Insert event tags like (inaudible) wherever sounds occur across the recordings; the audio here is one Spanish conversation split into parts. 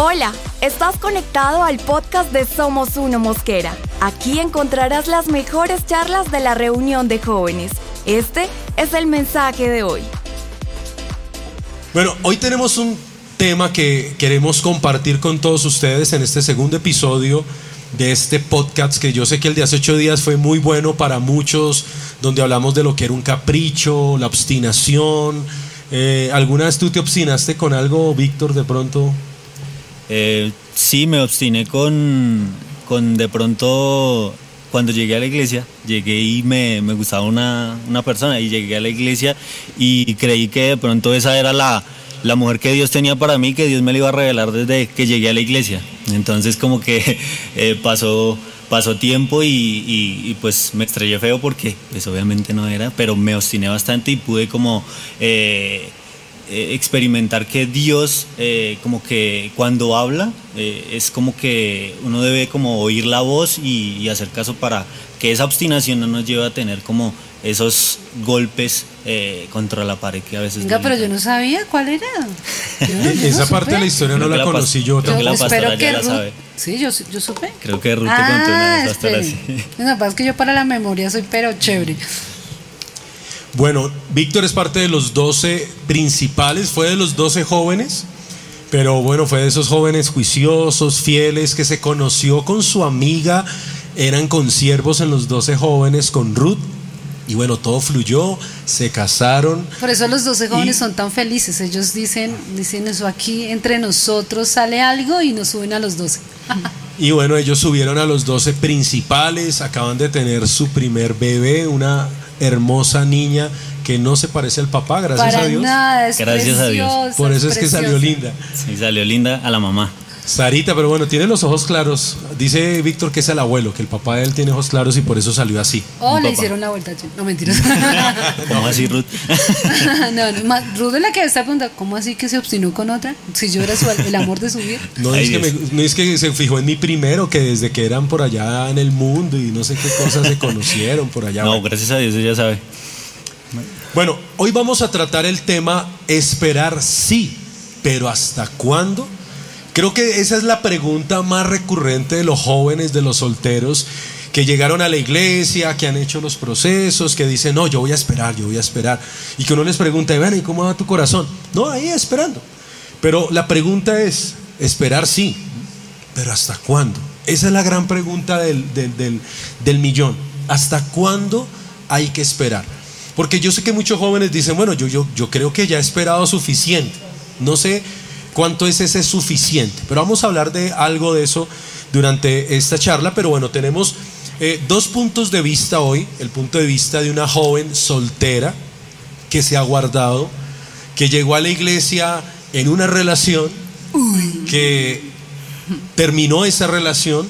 Hola, estás conectado al podcast de Somos Uno Mosquera. Aquí encontrarás las mejores charlas de la reunión de jóvenes. Este es el mensaje de hoy. Bueno, hoy tenemos un tema que queremos compartir con todos ustedes en este segundo episodio de este podcast que yo sé que el de hace ocho días fue muy bueno para muchos, donde hablamos de lo que era un capricho, la obstinación. Eh, ¿Alguna vez tú te obstinaste con algo, Víctor, de pronto? Eh, sí, me obstiné con, con de pronto cuando llegué a la iglesia, llegué y me, me gustaba una, una, persona y llegué a la iglesia y creí que de pronto esa era la, la mujer que Dios tenía para mí, que Dios me la iba a revelar desde que llegué a la iglesia. Entonces como que (laughs) eh, pasó, pasó tiempo y, y, pues me estrellé feo porque pues obviamente no era, pero me obstiné bastante y pude como... Eh, eh, experimentar que Dios eh, como que cuando habla eh, es como que uno debe como oír la voz y, hacer caso para que esa obstinación no nos lleve a tener como esos golpes contra la pared que a veces... Venga, pero yo no sabía cuál era. (laughs) Esa parte de la historia no la, conocí yo. Creo que la pastora ya la sabe. Sí, yo, yo supe. Creo que Ruth te contó una vez ah, así. No, es que yo para la memoria soy pero chévere. Bueno, Víctor es parte de los 12 principales, fue de los 12 jóvenes, pero bueno, fue de esos jóvenes juiciosos, fieles, que se conoció con su amiga, eran consiervos en los 12 jóvenes con Ruth. Y bueno, todo fluyó, se casaron. Por eso los 12 jóvenes son tan felices. Ellos dicen, dicen eso aquí, entre nosotros sale algo y nos suben a los 12. (laughs) Y bueno, ellos subieron a los 12 principales, acaban de tener su primer bebé, una hermosa niña que no se parece al papá, gracias a Dios. gracias a Dios. Por eso es, que salió linda. Sí, salió linda a la mamá. Sarita, pero bueno, tiene los ojos claros. Dice Víctor que es el abuelo, que el papá de él tiene ojos claros y por eso salió así. Oh, le hicieron la vuelta. No, mentiras. (laughs) (laughs) (laughs) ¿Cómo así, Ruth? no, no, Ruth es la que está preguntando, ¿cómo así que se obstinó con otra? Si yo era el amor de su vida. No es, que no es que se fijó en mí primero, que desde que eran por allá en el mundo y no sé qué cosas se conocieron por allá. No, gracias a Dios, ella sabe. Bueno, hoy vamos a tratar el tema esperar sí, pero ¿hasta cuándo? Creo que esa es la pregunta más recurrente de los jóvenes, de los solteros, que llegaron a la iglesia, que han hecho los procesos, que dicen, no, yo voy a esperar, yo voy a esperar. Y que uno les pregunta, ven, ¿y cómo va tu corazón? No, ahí esperando. Pero la pregunta es, esperar sí, pero ¿hasta cuándo? Esa es la gran pregunta del, del millón. ¿Hasta cuándo hay que esperar? Porque yo sé que muchos jóvenes dicen, bueno, yo, yo, yo creo que ya he esperado suficiente. No sé cuánto es ese suficiente. Pero vamos a hablar de algo de eso durante esta charla. Pero bueno, tenemos eh, dos puntos de vista hoy. El punto de vista de una joven soltera que se ha guardado, que llegó a la iglesia en una relación, que terminó esa relación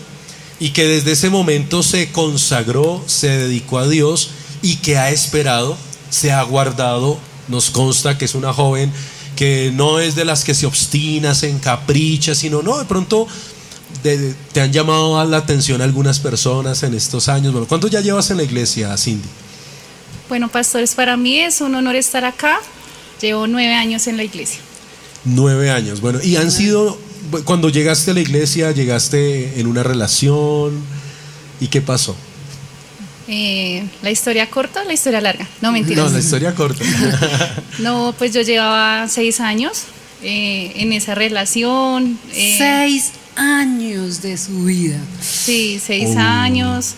y que desde ese momento se consagró, se dedicó a Dios y que ha esperado, se ha guardado. Nos consta que es una joven que no es de las que se obstina, se encapricha, sino no, de pronto te han llamado la atención algunas personas en estos años. Bueno, ¿cuánto ya llevas en la iglesia, Cindy? Bueno, pastores, para mí es un honor estar acá. Llevo nueve años en la iglesia. Nueve años, bueno, y han sido, cuando llegaste a la iglesia, llegaste en una relación, ¿y qué pasó? Eh, la historia corta o la historia larga. No, mentiras. No, la historia corta. (laughs) no, pues yo llevaba seis años eh, en esa relación. Eh, seis años de su vida. Sí, seis oh. años.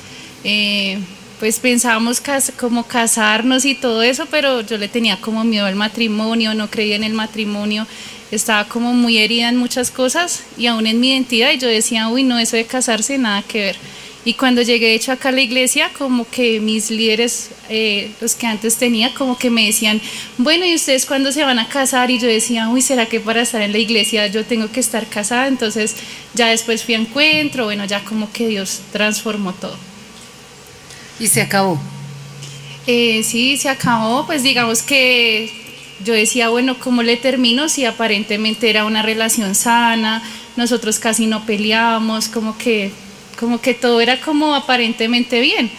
pues pensábamos como casarnos y todo eso, pero yo le tenía como miedo al matrimonio, no creía en el matrimonio, estaba como muy herida en muchas cosas y aún en mi identidad y yo decía, uy, no, eso de casarse, nada que ver. Y cuando llegué de hecho acá a la iglesia, como que mis líderes, eh, los que antes tenía, como que me decían, bueno, ¿y ustedes cuándo se van a casar? Y yo decía, uy, ¿será que para estar en la iglesia yo tengo que estar casada? Entonces ya después fui a encuentro, bueno, ya como que Dios transformó todo. ¿Y se acabó? Eh, sí, se acabó, pues digamos que yo decía, bueno, ¿cómo le termino si aparentemente era una relación sana? Nosotros casi no peleábamos, como que como que todo era como aparentemente bien.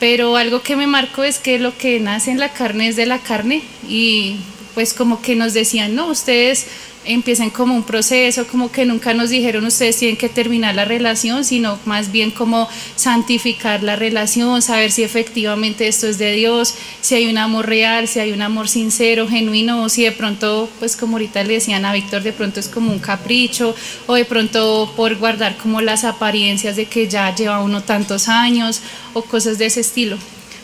Pero algo que me marcó es que lo que nace en la carne es de la carne y pues como que nos decían, no, ustedes empiecen como un proceso, como que nunca nos dijeron ustedes tienen que terminar la relación, sino más bien como santificar la relación, saber si efectivamente esto es de Dios, si hay un amor real, si hay un amor sincero, genuino, o si de pronto, pues como ahorita le decían a Víctor, de pronto es como un capricho, o de pronto por guardar como las apariencias de que ya lleva uno tantos años, o cosas de ese estilo.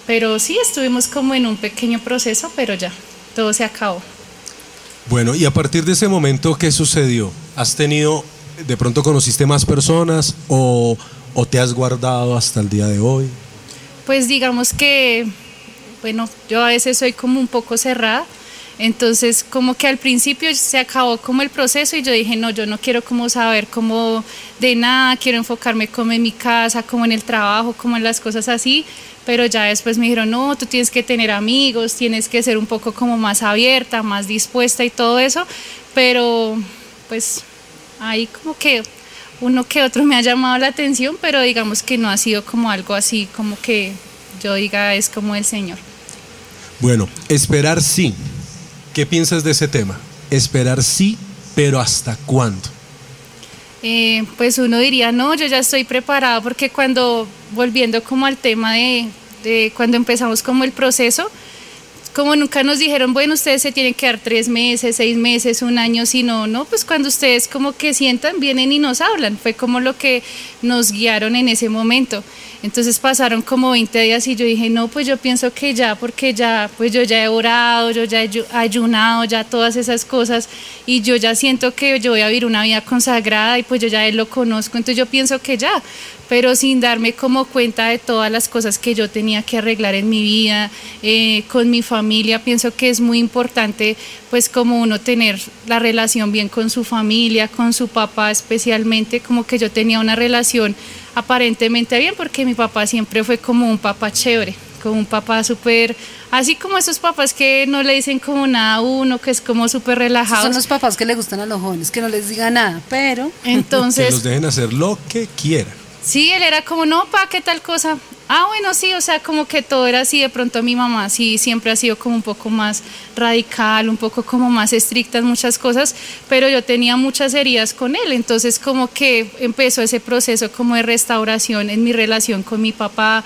Pero sí, estuvimos como en un pequeño proceso, pero ya, todo se acabó. Bueno, y a partir de ese momento, ¿qué sucedió? ¿Has tenido, de pronto conociste más personas o, o te has guardado hasta el día de hoy? Pues digamos que, bueno, yo a veces soy como un poco cerrada, entonces como que al principio se acabó como el proceso y yo dije, no, yo no quiero como saber como de nada, quiero enfocarme como en mi casa, como en el trabajo, como en las cosas así, pero ya después me dijeron, no, tú tienes que tener amigos, tienes que ser un poco como más abierta, más dispuesta y todo eso, pero pues ahí como que uno que otro me ha llamado la atención, pero digamos que no ha sido como algo así, como que yo diga es como el Señor. Bueno, esperar sí. ¿Qué piensas de ese tema? Esperar sí, pero ¿hasta cuándo? Eh, pues uno diría, no, yo ya estoy preparada porque cuando, volviendo como al tema de, de cuando empezamos como el proceso, como nunca nos dijeron, bueno, ustedes se tienen que dar tres meses, seis meses, un año, sino, no, pues cuando ustedes como que sientan, vienen y nos hablan. Fue como lo que nos guiaron en ese momento. Entonces pasaron como 20 días y yo dije, no, pues yo pienso que ya, porque ya, pues yo ya he orado, yo ya he ayunado, ya todas esas cosas, y yo ya siento que yo voy a vivir una vida consagrada y pues yo ya él lo conozco, entonces yo pienso que ya, pero sin darme como cuenta de todas las cosas que yo tenía que arreglar en mi vida, eh, con mi familia, pienso que es muy importante pues como uno tener la relación bien con su familia, con su papá especialmente, como que yo tenía una relación aparentemente bien porque mi papá siempre fue como un papá chévere, como un papá súper, así como esos papás que no le dicen como nada a uno, que es como súper relajado. Son los papás que le gustan a los jóvenes, que no les diga nada, pero... Entonces... que los dejen hacer lo que quieran. Sí, él era como, no, pa, ¿qué tal cosa? Ah, bueno, sí, o sea, como que todo era así, de pronto mi mamá sí siempre ha sido como un poco más radical, un poco como más estricta en muchas cosas, pero yo tenía muchas heridas con él, entonces como que empezó ese proceso como de restauración en mi relación con mi papá,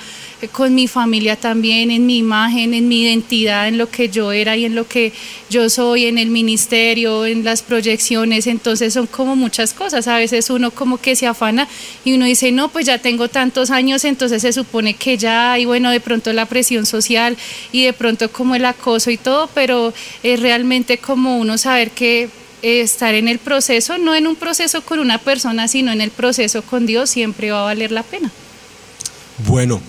con mi familia también, en mi imagen, en mi identidad, en lo que yo era y en lo que yo soy, en el ministerio, en las proyecciones, entonces son como muchas cosas, a veces uno como que se afana y uno dice, no, pues ya tengo tantos años, entonces se supone que ya, y bueno, de pronto la presión social y de pronto como el acoso y todo, pero es realmente como uno saber que eh, estar en el proceso, no en un proceso con una persona, sino en el proceso con Dios, siempre va a valer la pena. Bueno,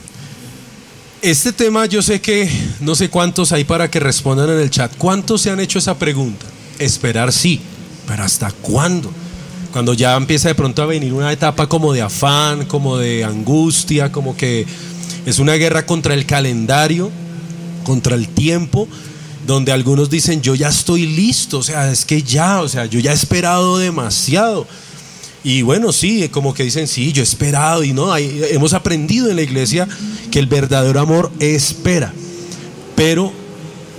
este tema yo sé que no sé cuántos hay para que respondan en el chat. ¿Cuántos se han hecho esa pregunta? Esperar sí, pero ¿hasta cuándo? Cuando ya empieza de pronto a venir una etapa como de afán, como de angustia, como que es una guerra contra el calendario, contra el tiempo, donde algunos dicen, yo ya estoy listo, o sea, es que ya, o sea, yo ya he esperado demasiado. Y bueno, sí, como que dicen, sí, yo he esperado y no, hemos aprendido en la iglesia que el verdadero amor espera. Pero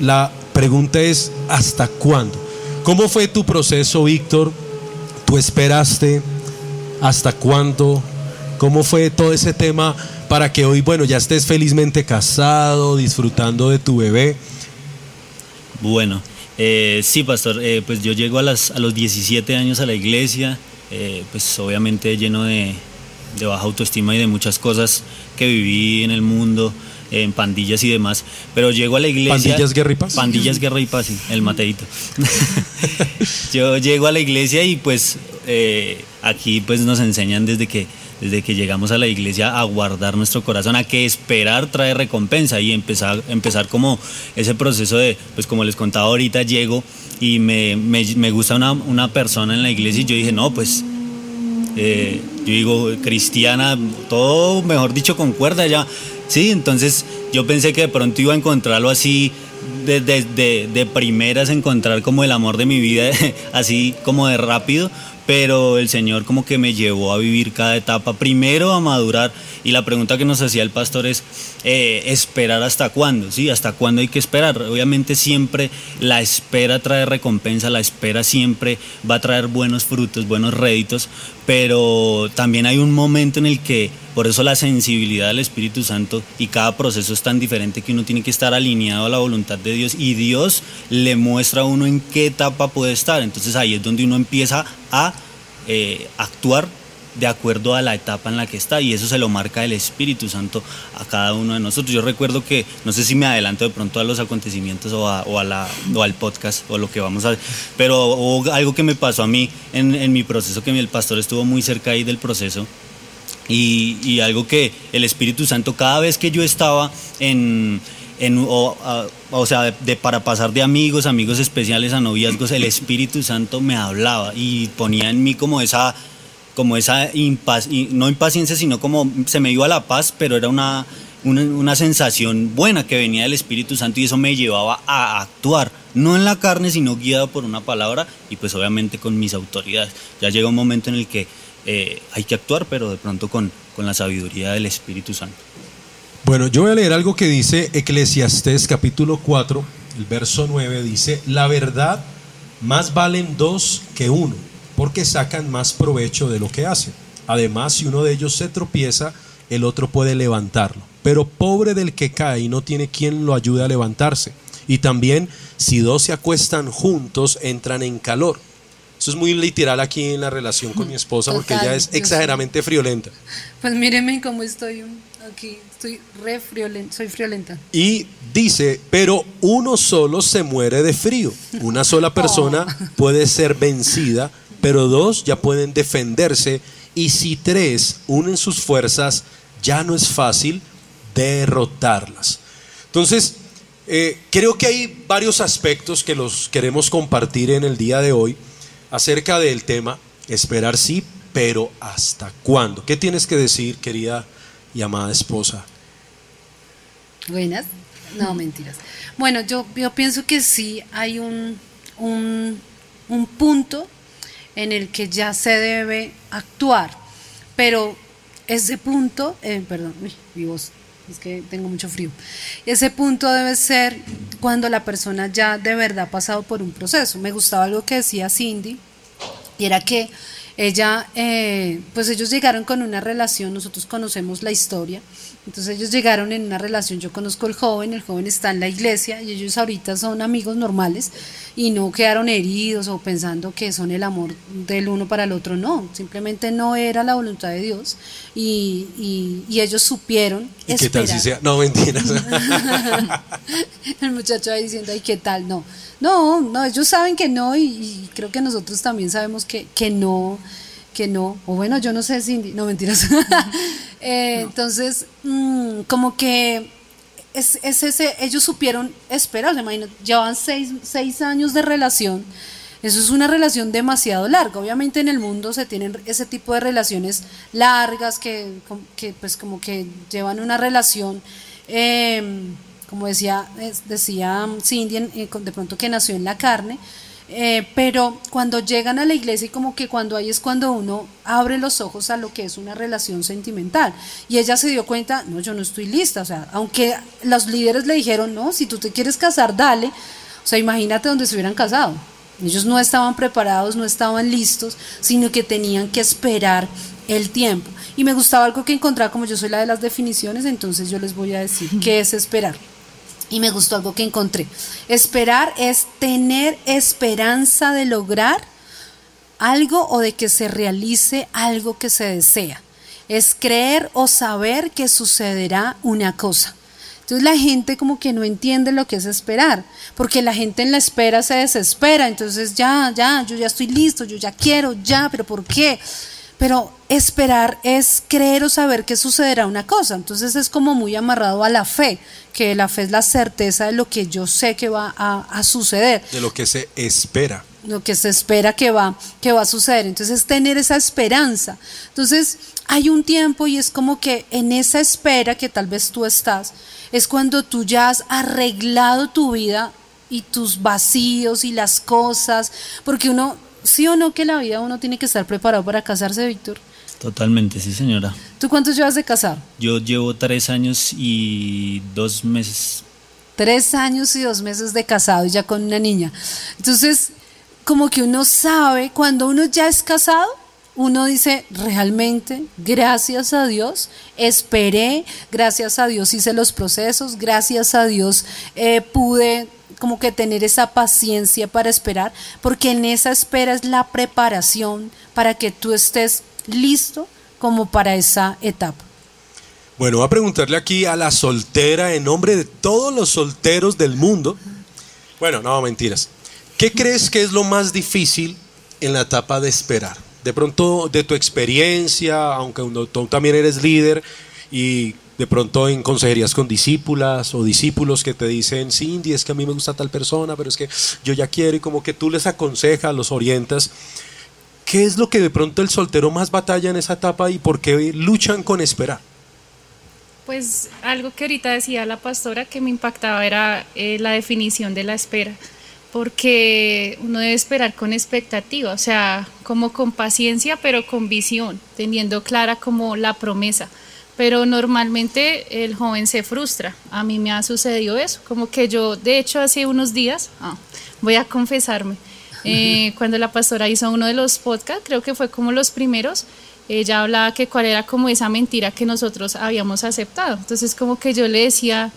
la pregunta es, ¿hasta cuándo? ¿Cómo fue tu proceso, Víctor? ¿Tú esperaste? ¿Hasta cuándo? ¿Cómo fue todo ese tema para que hoy, bueno, ya estés felizmente casado, disfrutando de tu bebé? Bueno, eh, sí, pastor, eh, pues yo llego a, las, a los 17 años a la iglesia, eh, pues obviamente lleno de, de, baja autoestima y de muchas cosas que viví en el mundo, en pandillas y demás, pero llego a la iglesia... ¿Pandillas, guerra y paz? Pandillas, guerra y paz, sí, el mateito. (laughs) yo llego a la iglesia y pues aquí pues nos enseñan desde que desde que llegamos a la iglesia a guardar nuestro corazón, a que esperar trae recompensa y empezar, empezar como ese proceso de, pues como les contaba ahorita, llego y me, me, gusta una, una, persona en la iglesia y yo dije, no, pues, eh, yo digo, cristiana, todo, mejor dicho, concuerda ya. Sí, entonces yo pensé que de pronto iba a encontrarlo así de, de, primeras encontrar como el amor de mi vida, (laughs) así como de rápido, pero el Señor como que me llevó a vivir cada etapa, primero a madurar y la pregunta que nos hacía el pastor es eh, esperar hasta cuándo, ¿sí? Hasta cuándo hay que esperar. Obviamente siempre la espera trae recompensa, la espera siempre va a traer buenos frutos, buenos réditos, pero también hay un momento en el que, por eso la sensibilidad del Espíritu Santo y cada proceso es tan diferente que uno tiene que estar alineado a la voluntad de Dios y Dios le muestra a uno en qué etapa puede estar. Entonces ahí es donde uno empieza a eh, actuar de acuerdo a la etapa en la que está y eso se lo marca el Espíritu Santo a cada uno de nosotros. Yo recuerdo que, no sé si me adelanto de pronto a los acontecimientos o, a, la, o al podcast o lo que vamos a hacer, pero algo que me pasó a mí en, mi proceso, que el pastor estuvo muy cerca ahí del proceso y, algo que el Espíritu Santo cada vez que yo estaba en... En, o, sea, de, para pasar de amigos, amigos especiales a noviazgos, el Espíritu Santo me hablaba y ponía en mí como esa, como esa no impaciencia, sino como se me iba la paz, pero era una, una, sensación buena que venía del Espíritu Santo y eso me llevaba a actuar, no en la carne, sino guiado por una palabra y pues obviamente con mis autoridades. Ya llega un momento en el que eh, hay que actuar, pero de pronto con, con la sabiduría del Espíritu Santo. Bueno, yo voy a leer algo que dice Eclesiastés capítulo 4, el verso 9, dice, la verdad más valen dos que uno porque sacan más provecho de lo que hacen. Además, si uno de ellos se tropieza, el otro puede levantarlo. Pero pobre del que cae y no tiene quien lo ayude a levantarse. Y también, si dos se acuestan juntos, entran en calor. Eso es muy literal aquí en la relación con mi esposa porque ella es exageradamente friolenta. Pues míreme cómo estoy aquí, estoy re friolenta, soy friolenta. Y dice, pero uno solo se muere de frío. Una sola (laughs) persona oh. puede ser vencida pero dos ya pueden defenderse y si tres unen sus fuerzas, ya no es fácil derrotarlas. Entonces, eh, creo que hay varios aspectos que los queremos compartir en el día de hoy acerca del tema esperar sí, pero ¿hasta cuándo? ¿Qué tienes que decir, querida y amada esposa? Buenas. No, mentiras. Bueno, yo, yo pienso que sí hay un, un, un punto en el que ya se debe actuar. Pero ese punto, eh, perdón, mi voz, es que tengo mucho frío. Ese punto debe ser cuando la persona ya de verdad ha pasado por un proceso. Me gustaba algo que decía Cindy, y era que ella, eh, pues ellos llegaron con una relación, nosotros conocemos la historia, entonces ellos llegaron en una relación, yo conozco al joven, el joven está en la iglesia y ellos ahorita son amigos normales y no quedaron heridos o pensando que son el amor del uno para el otro, no, simplemente no era la voluntad de Dios y, y, ellos supieron... ¿Y qué tal si sea? No, mentiras. (laughs) (laughs) el muchacho ahí diciendo, ay, ¿qué tal? No, no, no, ellos saben que no y, creo que nosotros también sabemos que, que no que no, o bueno, yo no sé, Cindy, no mentiras. (laughs) Eh, entonces, mm, como que es, ese, ellos supieron esperar, imagino, llevan seis, seis años de relación. Eso es una relación demasiado larga. Obviamente en el mundo se tienen ese tipo de relaciones largas que, que pues como que llevan una relación, em, como decía, decía Cindy, eh, de pronto que nació en la carne, eh, pero cuando llegan a la iglesia y como que cuando ahí es cuando uno abre los ojos a lo que es una relación sentimental. Y ella se dio cuenta, no, yo no estoy lista. O sea, aunque los líderes le dijeron, no, si tú te quieres casar, dale. O sea, imagínate donde se hubieran casado. Ellos no estaban preparados, no estaban listos, sino que tenían que esperar el tiempo. Y me gustaba algo que encontraba, como yo soy la de las definiciones, entonces yo les voy a decir (laughs) qué es esperar. Y me gustó algo que encontré. Esperar es tener esperanza de lograr algo o de que se realice algo que se desea. Es creer o saber que sucederá una cosa. Entonces la gente como que no entiende lo que es esperar, porque la gente en la espera se desespera, entonces ya, ya, yo ya estoy listo, yo ya quiero, ya, pero ¿por qué? Pero esperar es creer o saber que sucederá una cosa. Entonces es como muy amarrado a la fe, que la fe es la certeza de lo que yo sé que va a, suceder. De lo que se espera. Lo que se espera que va, que va a suceder. Entonces es tener esa esperanza. Entonces hay un tiempo y es como que en esa espera que tal vez tú estás, es cuando tú ya has arreglado tu vida y tus vacíos y las cosas, porque uno sí o no que la vida uno tiene que estar preparado para casarse, Víctor. Totalmente, sí señora. ¿Tú cuántos llevas de casar? Yo llevo tres años y dos meses. Tres años y dos meses de casado ya con una niña. Entonces, como que uno sabe, cuando uno ya es casado, uno dice, realmente, gracias a Dios, esperé, gracias a Dios hice los procesos, gracias a Dios eh, pude como que tener esa paciencia para esperar, porque en esa espera es la preparación para que tú estés listo como para esa etapa. Bueno, voy a preguntarle aquí a la soltera en nombre de todos los solteros del mundo. Bueno, no, mentiras. ¿Qué crees que es lo más difícil en la etapa de esperar? De pronto, de tu experiencia, aunque tú también eres líder y de pronto en consejerías con discípulas o discípulos que te dicen, Cindy, es que a mí me gusta tal persona, pero es que yo ya quiero y como que tú les aconsejas, los orientas. ¿Qué es lo que de pronto el soltero más batalla en esa etapa y por qué luchan con esperar? Pues algo que ahorita decía la pastora que me impactaba era eh, la definición de la espera, porque uno debe esperar con expectativa, o sea, como con paciencia, pero con visión, teniendo clara como la promesa. Pero normalmente el joven se frustra. A mí me ha sucedido eso, como que yo, de hecho, hace unos días, ah, voy a confesarme, (laughs) eh, cuando la pastora hizo uno de los podcasts, creo que fue como los primeros, ella hablaba que cuál era como esa mentira que nosotros habíamos aceptado. Entonces como que yo le decía,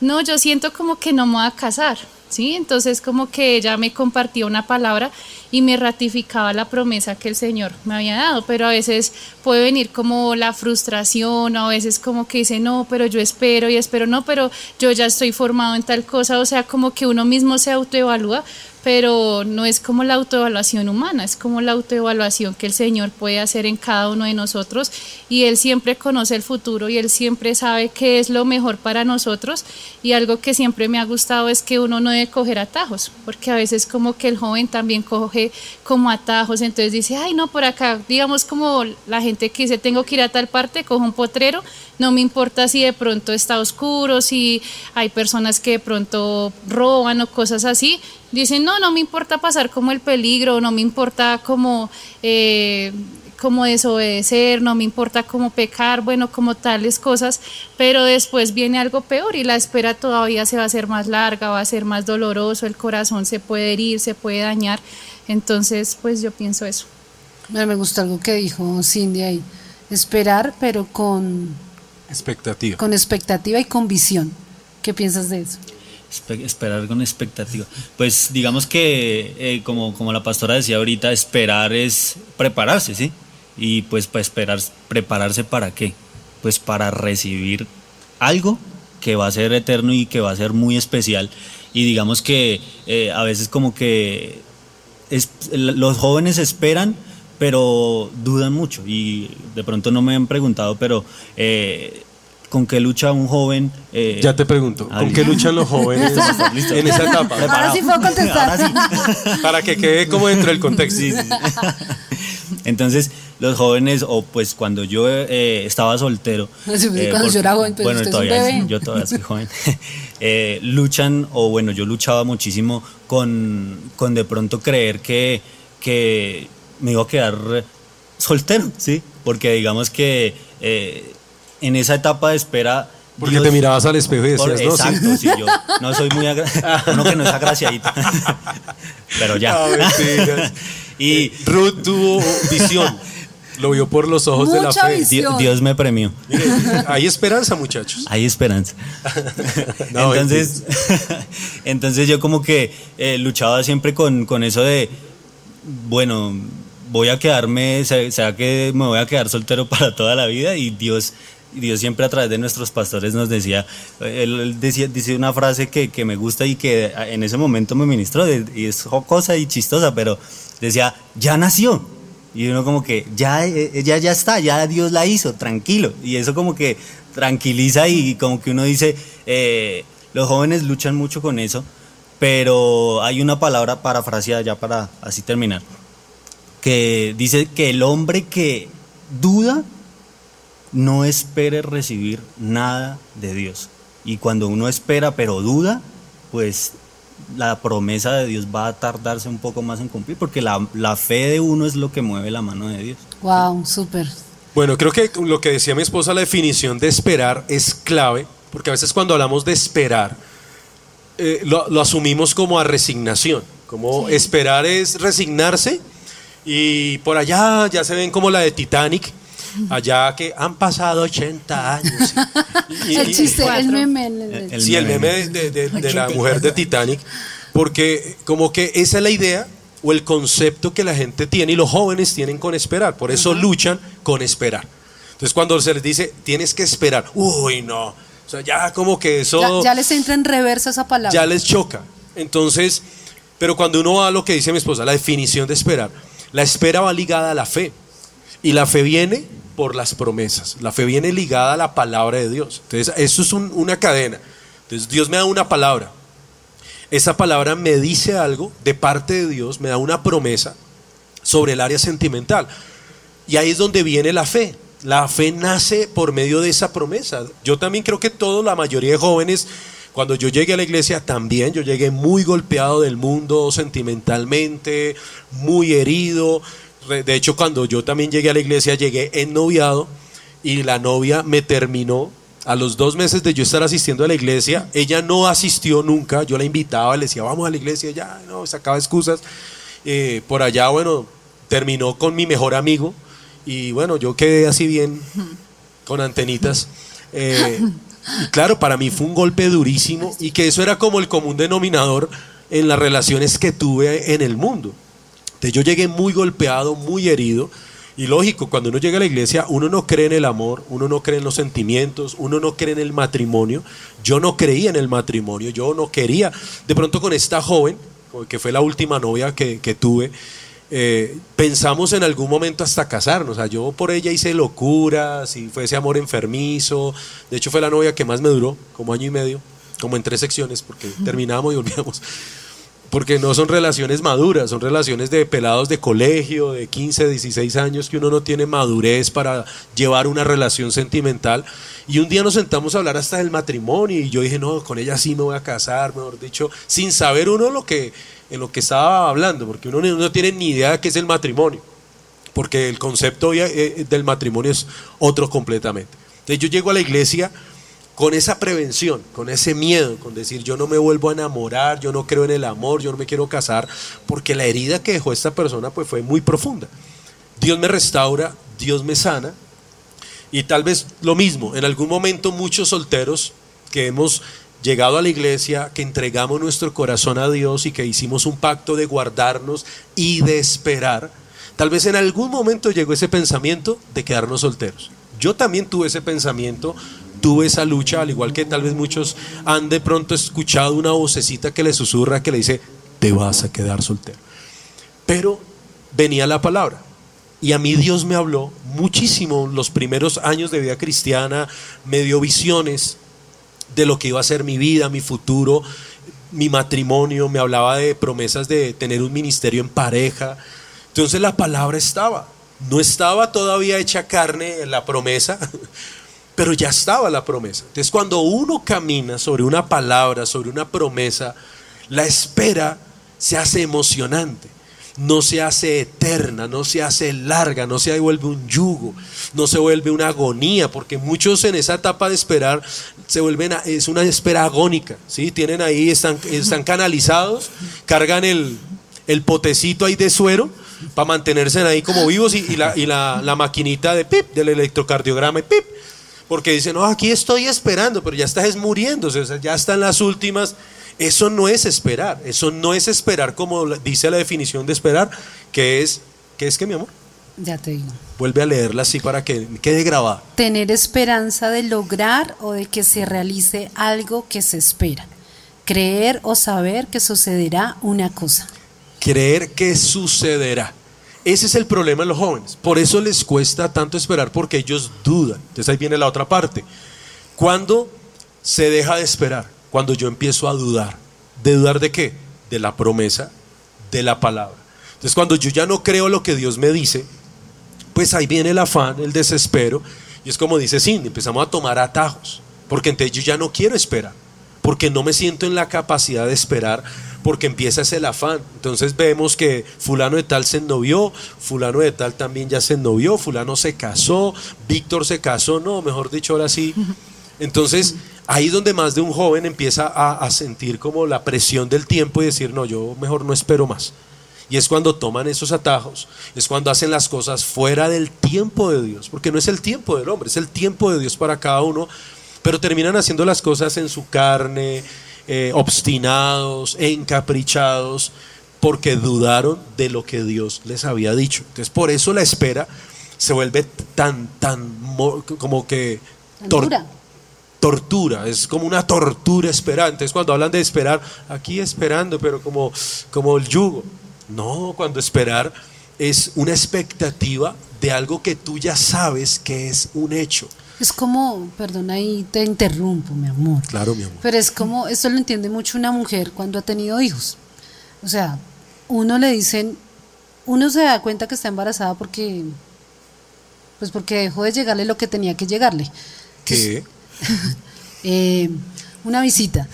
no, yo siento como que no me voy a casar, ¿sí? Entonces como que ella me compartía una palabra y me ratificaba la promesa que el Señor me había dado, pero a veces puede venir como la frustración, o a veces como que dice, no, pero yo espero y espero, no, pero yo ya estoy formado en tal cosa, o sea, como que uno mismo se autoevalúa, pero no es como la autoevaluación humana, es como la autoevaluación que el Señor puede hacer en cada uno de nosotros y Él siempre conoce el futuro y Él siempre sabe qué es lo mejor para nosotros. Y algo que siempre me ha gustado es que uno no debe coger atajos, porque a veces como que el joven también coge como atajos, entonces dice, ay no, por acá, digamos como la gente que dice, tengo que ir a tal parte, cojo un potrero, no me importa si de pronto está oscuro, si hay personas que de pronto roban o cosas así, dicen, no, no me importa pasar como el peligro, no me importa como, eh, como desobedecer, no me importa como pecar, bueno, como tales cosas, pero después viene algo peor y la espera todavía se va a hacer más larga, va a ser más doloroso, el corazón se puede herir, se puede dañar, entonces pues yo pienso eso. Me gusta algo que dijo Cindy ahí, esperar pero con expectativa. Con expectativa y con visión. ¿Qué piensas de eso? Esperar con expectativa. Pues digamos que, eh, como, como la pastora decía ahorita, esperar es prepararse, ¿sí? Y pues para esperar, prepararse para qué? Pues para recibir algo que va a ser eterno y que va a ser muy especial. Y digamos que eh, a veces como que los jóvenes esperan, pero dudan mucho. Y de pronto no me han preguntado, pero... Eh, ¿Con qué lucha un joven? Eh, ya te pregunto, ¿con qué luchan los jóvenes en esa etapa? Ahora sí puedo contestar. Para que quede como dentro del contexto. Entonces, los jóvenes, o pues cuando yo eh, estaba soltero. (laughs) Eh, cuando yo era joven, pero bueno, todavía, yo todavía soy (laughs) joven. (laughs) luchan, o bueno, yo luchaba muchísimo con, con de pronto creer que, que me iba a quedar soltero, ¿sí? Porque digamos que en esa etapa de espera. Porque te mirabas al espejo y decías, no, exacto, sí. yo no soy muy (laughs) uno que no es agraciadito. (laughs) Pero ya. (laughs) y Ruth tuvo visión. Lo vio por los ojos de la fe. Dios, me premió. hay esperanza, muchachos. Hay esperanza. entonces, entonces yo como que eh, luchaba siempre con, con eso de, bueno, voy a quedarme, sea que me voy a quedar soltero para toda la vida y Dios Dios siempre a través de nuestros pastores nos decía, él decía, dice una frase que, que me gusta y que en ese momento me ministró, y es jocosa y chistosa, pero decía, ya nació. Y uno como que, ya, eh, ya, ya está, ya Dios la hizo, tranquilo. Y eso como que tranquiliza y como que uno dice, eh, los jóvenes luchan mucho con eso, pero hay una palabra parafraseada ya para así terminar, que dice que el hombre que duda no espere recibir nada de Dios. Y cuando uno espera pero duda, pues la promesa de Dios va a tardarse un poco más en cumplir, porque la, la fe de uno es lo que mueve la mano de Dios. Wow, súper. Bueno, creo que lo que decía mi esposa, la definición de esperar es clave, porque a veces cuando hablamos de esperar, eh, lo, lo asumimos como a resignación, como esperar es resignarse y por allá ya se ven como la de Titanic, allá que han pasado 80 años. (laughs) Y- y- el y- chiste, el meme. el- El- sí, el meme. meme de, de- de la mujer de Titanic, porque como que esa es la idea o el concepto que la gente tiene y los jóvenes tienen con esperar, por eso luchan con esperar. Entonces cuando se les dice, tienes que esperar, uy, no, o sea, ya como que eso ya, ya les entra en reversa esa palabra. ya les choca. Entonces, pero cuando uno va a lo que dice mi esposa, la definición de esperar, la espera va ligada a la fe. Y la fe viene por las promesas. La fe viene ligada a la palabra de Dios. Entonces, eso es un- una cadena. Entonces, Dios me da una palabra. Esa palabra me dice algo de parte de Dios, me da una promesa sobre el área sentimental. Y ahí es donde viene la fe. La fe nace por medio de esa promesa. Yo también creo que todos, la mayoría de jóvenes, cuando yo llegué a la iglesia también, yo llegué muy golpeado del mundo sentimentalmente, muy herido. De hecho, cuando yo también llegué a la iglesia, llegué ennoviado y la novia me terminó. A los dos meses de yo estar asistiendo a la iglesia, ella no asistió nunca. Yo la invitaba, le decía, vamos a la iglesia, ya, no, sacaba excusas. Eh, por allá, bueno, terminó con mi mejor amigo y bueno, yo quedé así bien con antenitas. Eh, y claro, para mí fue un golpe durísimo y que eso era como el común denominador en las relaciones que tuve en el mundo. Entonces yo llegué muy golpeado, muy herido. Y lógico, cuando uno llega a la iglesia, uno no cree en el amor, uno no cree en los sentimientos, uno no cree en el matrimonio. Yo no creía en el matrimonio, yo no quería. De pronto con esta joven, que fue la última novia que, que tuve, eh, pensamos en algún momento hasta casarnos. O sea, yo por ella hice locuras y fue ese amor enfermizo. De hecho, fue la novia que más me duró, como año y medio, como en tres secciones, porque terminábamos y volvíamos. Porque no son relaciones maduras, son relaciones de pelados de colegio, de 15, 16 años, que uno no tiene madurez para llevar una relación sentimental. Y un día nos sentamos a hablar hasta del matrimonio y yo dije, no, con ella sí me voy a casar, mejor dicho, sin saber uno lo que, en lo que estaba hablando, porque uno no tiene ni idea de qué es el matrimonio, porque el concepto eh, del matrimonio es otro completamente. Entonces yo llego a la iglesia con esa prevención, con ese miedo, con decir yo no me vuelvo a enamorar, yo no creo en el amor, yo no me quiero casar, porque la herida que dejó esta persona pues fue muy profunda. Dios me restaura, Dios me sana, y tal vez lo mismo, en algún momento muchos solteros que hemos llegado a la iglesia, que entregamos nuestro corazón a Dios y que hicimos un pacto de guardarnos y de esperar, tal vez en algún momento llegó ese pensamiento de quedarnos solteros. Yo también tuve ese pensamiento, tuve esa lucha, al igual que tal vez muchos han de pronto escuchado una vocecita que le susurra, que le dice, te vas a quedar soltero. Pero venía la palabra. Y a mí Dios me habló muchísimo los primeros años de vida cristiana, me dio visiones de lo que iba a ser mi vida, mi futuro, mi matrimonio, me hablaba de promesas de tener un ministerio en pareja. Entonces la palabra estaba, no estaba todavía hecha carne la promesa, pero ya estaba la promesa. Entonces cuando uno camina sobre una palabra, sobre una promesa, la espera se hace emocionante no se hace eterna, no se hace larga, no se vuelve un yugo, no se vuelve una agonía, porque muchos en esa etapa de esperar se vuelven, a, es una espera agónica, ¿sí? Tienen ahí, están, están canalizados, cargan el, el potecito ahí de suero para mantenerse ahí como vivos y, y, la, y la, la, maquinita de pip, del electrocardiograma y pip, porque dicen, no, aquí estoy esperando, pero ya estás muriéndose, o sea, ya están las últimas. Eso no es esperar, eso no es esperar como dice la definición de esperar, que es, ¿qué es que mi amor? Ya te digo. Vuelve a leerla así para que quede grabada. Tener esperanza de lograr o de que se realice algo que se espera. Creer o saber que sucederá una cosa. Creer que sucederá. Ese es el problema de los jóvenes. Por eso les cuesta tanto esperar porque ellos dudan. Entonces ahí viene la otra parte. ¿Cuándo se deja de esperar? Cuando yo empiezo a dudar. ¿De dudar de qué? De la promesa, de la palabra. Entonces cuando yo ya no creo lo que Dios me dice, pues ahí viene el afán, el desespero. Y es como dice Cindy, empezamos a tomar atajos. Porque entonces yo ya no quiero esperar. porque no me siento en la capacidad de esperar, porque empieza ese afán. Entonces vemos que fulano de tal se ennovió, fulano de tal también ya se ennovió, fulano se casó, Víctor se casó, no, mejor dicho, ahora sí. Entonces, ahí donde más de un joven empieza a, a sentir como la presión del tiempo y decir, no, yo mejor no espero más. Y es cuando toman esos atajos, es cuando hacen las cosas fuera del tiempo de Dios, porque no es el tiempo del hombre, es el tiempo de Dios para cada uno, pero terminan haciendo las cosas en su carne, eh, obstinados, encaprichados, porque dudaron de lo que Dios les había dicho. Entonces, por eso la espera se vuelve tan, tan, mo- como que tor- tortura, es como una tortura esperar. Entonces, cuando hablan de esperar, aquí esperando, pero como, como el yugo. No, cuando esperar es una expectativa de algo que tú ya sabes que es un hecho. Es como, perdona ahí te interrumpo, mi amor. Claro, mi amor. Pero es como, esto lo entiende mucho una mujer cuando ha tenido hijos. O sea, uno le dicen, uno se da cuenta que está embarazada porque, pues porque dejó de llegarle lo que tenía que llegarle. ¿Qué? (laughs) Eh, una visita.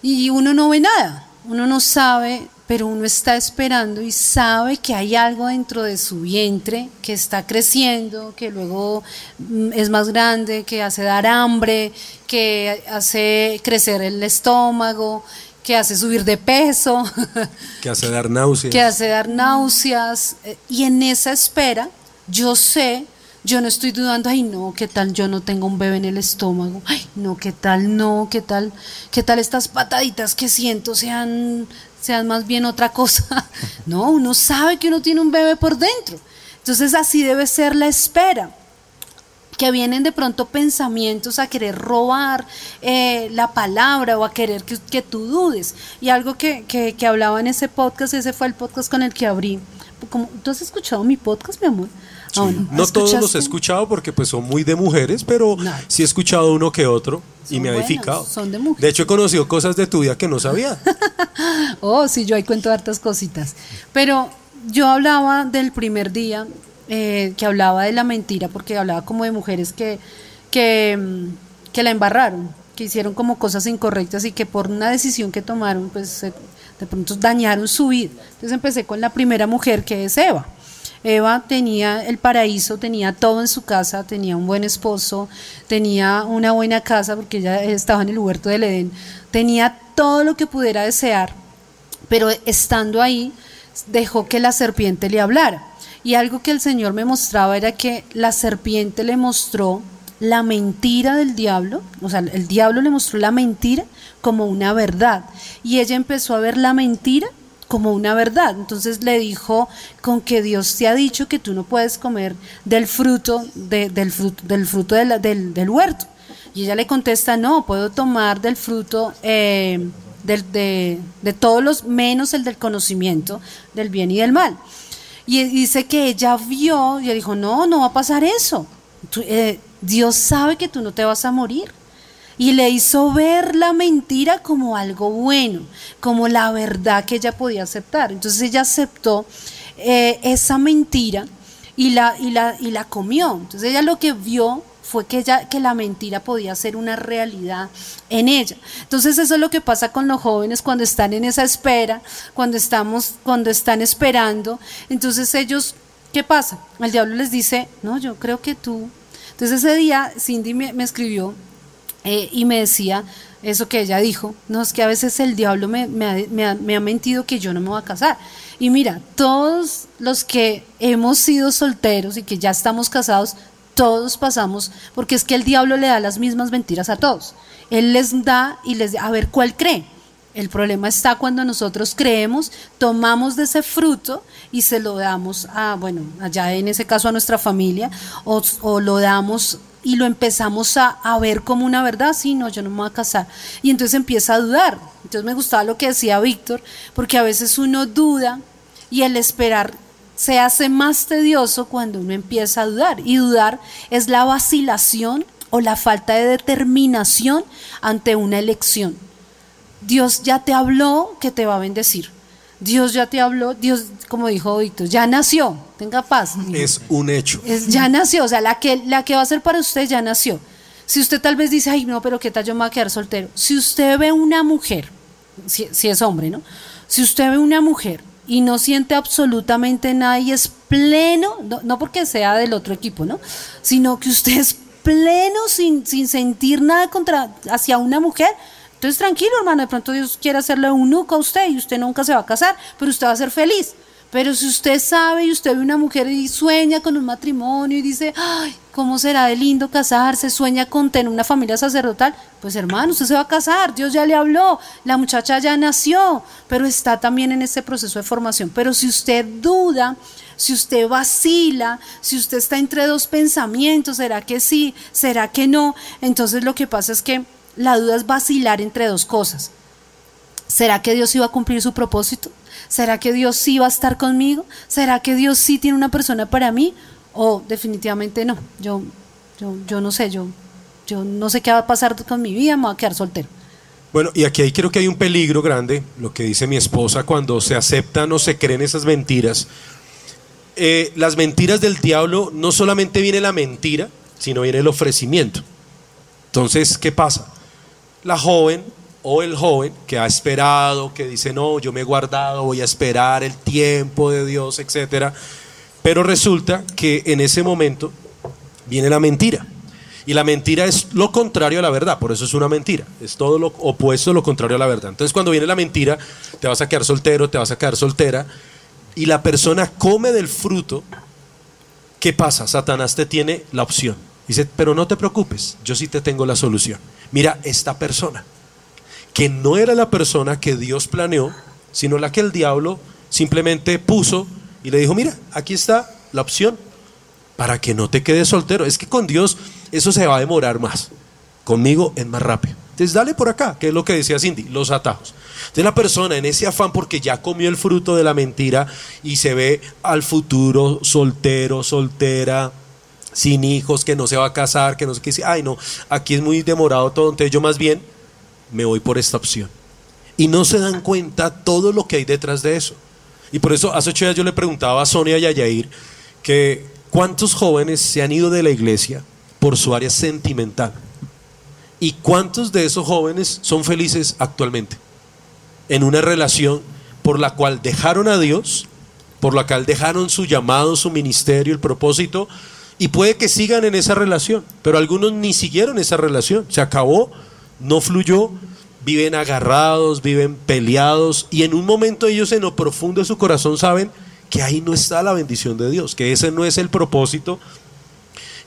Y uno no ve nada, uno no sabe, pero uno está esperando y sabe que hay algo dentro de su vientre que está creciendo, que luego mm, es más grande, que hace dar hambre, que hace crecer el estómago, que hace subir de peso, (laughs) Que hace dar náuseas. que hace dar náuseas. eh, Y en esa espera, yo sé, yo no estoy dudando, ay no, qué tal yo no tengo un bebé en el estómago, ay no, qué tal no, qué tal, qué tal estas pataditas que siento sean, sean más bien otra cosa. (laughs) No, uno sabe que uno tiene un bebé por dentro. Entonces así debe ser la espera que vienen de pronto pensamientos a querer robar eh, la palabra o a querer que, que tú dudes. Y algo que, que, que hablaba en ese podcast, ese fue el podcast con el que abrí. Como, ¿Tú has escuchado mi podcast, mi amor? Sí. Ah, no todos los he escuchado porque pues son muy de mujeres, pero No. sí he escuchado uno que otro y me ha edificado. son de mujeres. De hecho he conocido cosas de tu vida que no sabía. (laughs) Oh, sí, yo ahí cuento hartas cositas. Pero yo hablaba del primer día, eh, que hablaba de la mentira, porque hablaba como de mujeres que, que, mm, que la embarraron, que hicieron como cosas incorrectas y que por una decisión que tomaron, pues se- de pronto dañaron su vida. Entonces empecé con la primera mujer, que es Eva. Eva tenía el paraíso, tenía todo en su casa, tenía un buen esposo, tenía una buena casa porque ella estaba en el huerto del Edén, tenía todo lo que pudiera desear, pero estando ahí dejó que la serpiente le hablara. Y algo que el Señor me mostraba era que la serpiente le mostró la mentira del diablo, o sea, el diablo le mostró la mentira como una verdad. Y ella empezó a ver la mentira como una verdad. Entonces le dijo, con que Dios te ha dicho que tú no puedes comer del fruto, de- del fruto, del, fruto del, del huerto. Y ella le contesta, no, puedo tomar del fruto eh, de, de todos los, menos el del conocimiento del bien y del mal. Y dice que ella vio, y dijo, no, no va a pasar eso. Tú- eh, Dios sabe que tú no te vas a morir. Y le hizo ver la mentira como algo bueno, como la verdad que ella podía aceptar. Entonces ella aceptó eh, esa mentira y la, y, la, y la comió. Entonces ella lo que vio fue que, ella, que la mentira podía ser una realidad en ella. Entonces eso es lo que pasa con los jóvenes cuando están en esa espera, cuando, estamos, cuando están esperando. Entonces ellos, ¿qué pasa? El diablo les dice, no, yo creo que tú. Entonces ese día Cindy me, me escribió eh, y me decía eso que ella dijo, no, es que a veces el diablo me, ha, me ha- me ha mentido que yo no me voy a casar. Y mira, todos los que hemos sido solteros y que ya estamos casados, todos pasamos, porque es que el diablo le da las mismas mentiras a todos. Él les da y les a ver cuál cree. El problema está cuando nosotros creemos, tomamos de ese fruto y se lo damos a, bueno, allá en ese caso a nuestra familia, o, lo damos y lo empezamos a, a ver como una verdad, sí, no, yo no me voy a casar. Y entonces empieza a dudar. Entonces me gustaba lo que decía Víctor, porque a veces uno duda y el esperar se hace más tedioso cuando uno empieza a dudar. Y dudar es la vacilación o la falta de determinación ante una elección. Dios ya te habló que te va a bendecir. Dios ya te habló, Dios, como dijo Víctor, ya nació, tenga paz. Es un hecho. Es- ya nació, o sea, la que, la que va a ser para usted ya nació. Si usted tal vez dice, ay, no, pero qué tal yo me voy a quedar soltero. Si usted ve una mujer, si, si es hombre, ¿no? Si usted ve una mujer y no siente absolutamente nada y es pleno, no, no porque sea del otro equipo, ¿no? Sino que usted es pleno sin, sin sentir nada contra, hacia una mujer, entonces tranquilo, hermano, de pronto Dios quiere hacerle un nuco a usted y usted nunca se va a casar, pero usted va a ser feliz. Pero si usted sabe y usted ve una mujer y sueña con un matrimonio y dice, ay, ¿cómo será de lindo casarse? Sueña con tener una familia sacerdotal. Pues hermano, usted se va a casar, Dios ya le habló, la muchacha ya nació, pero está también en este proceso de formación. Pero si usted duda, si usted vacila, si usted está entre dos pensamientos, ¿será que sí? ¿Será que no? Entonces lo que pasa es que la duda es vacilar entre dos cosas. ¿Será que Dios iba a cumplir su propósito? ¿Será que Dios sí va a estar conmigo? ¿Será que Dios sí tiene una persona para mí? O definitivamente no. Yo, yo, yo no sé, yo, yo no sé qué va a pasar con mi vida, me voy a quedar soltero. Bueno, y aquí creo que hay un peligro grande, lo que dice mi esposa, cuando se aceptan o se creen esas mentiras. Eh, las mentiras del diablo, no solamente viene la mentira, sino viene el ofrecimiento. Entonces, ¿qué pasa? La joven o el joven que ha esperado, que dice, no, yo me he guardado, voy a esperar el tiempo de Dios, etc. Pero resulta que en ese momento viene la mentira. Y la mentira es lo contrario a la verdad, por eso es una mentira. Es todo lo opuesto, lo contrario a la verdad. Entonces cuando viene la mentira, te vas a quedar soltero, te vas a quedar soltera, y la persona come del fruto, ¿qué pasa? Satanás te tiene la opción. Dice, pero no te preocupes, yo sí te tengo la solución. Mira, esta persona que no era la persona que Dios planeó, sino la que el diablo simplemente puso y le dijo, mira, aquí está la opción para que no te quedes soltero. Es que con Dios eso se va a demorar más. Conmigo es más rápido. Entonces dale por acá, que es lo que decía Cindy, los atajos. Entonces la persona en ese afán porque ya comió el fruto de la mentira y se ve al futuro soltero, soltera, sin hijos, que no se va a casar, que no sé qué, ay no, aquí es muy demorado todo, entonces yo más bien me voy por esta opción. Y no se dan cuenta todo lo que hay detrás de eso. Y por eso hace ocho días yo le preguntaba a Sonia y a Yair que cuántos jóvenes se han ido de la iglesia por su área sentimental. ¿Y cuántos de esos jóvenes son felices actualmente? En una relación por la cual dejaron a Dios, por la cual dejaron su llamado, su ministerio, el propósito, y puede que sigan en esa relación, pero algunos ni siguieron esa relación, se acabó no fluyó, viven agarrados, viven peleados y en un momento ellos en lo profundo de su corazón saben que ahí no está la bendición de Dios, que ese no es el propósito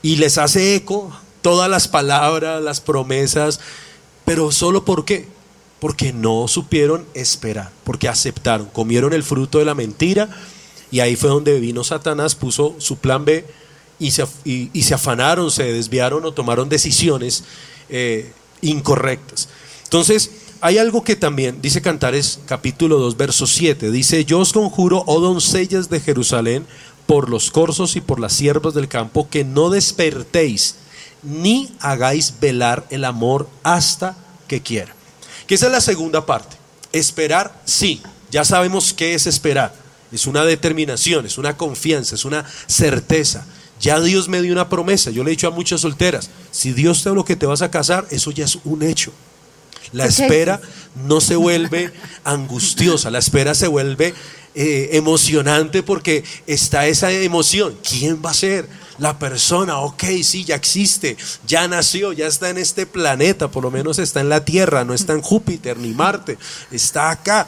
y les hace eco todas las palabras, las promesas, pero solo por qué? Porque no supieron esperar, porque aceptaron, comieron el fruto de la mentira y ahí fue donde vino Satanás, puso su plan B y se, y, se afanaron, se desviaron o tomaron decisiones. Eh, incorrectas. Entonces, hay algo que también dice Cantares capítulo 2, verso 7. Dice, yo os conjuro, oh doncellas de Jerusalén, por los corzos y por las siervas del campo, que no despertéis, ni hagáis velar el amor hasta que quiera. Que esa es la segunda parte. Esperar, sí, ya sabemos qué es esperar. Es una determinación, es una confianza, es una certeza. Ya Dios me dio una promesa. Yo le he dicho a muchas solteras, si Dios te lo que te vas a casar, eso ya es un hecho. La espera no se vuelve (laughs) angustiosa, la espera se vuelve eh, emocionante porque está esa emoción. ¿Quién va a ser? La persona, ok, sí, ya existe, ya nació, ya está en este planeta, por lo menos está en la Tierra, no está en Júpiter ni Marte, está acá.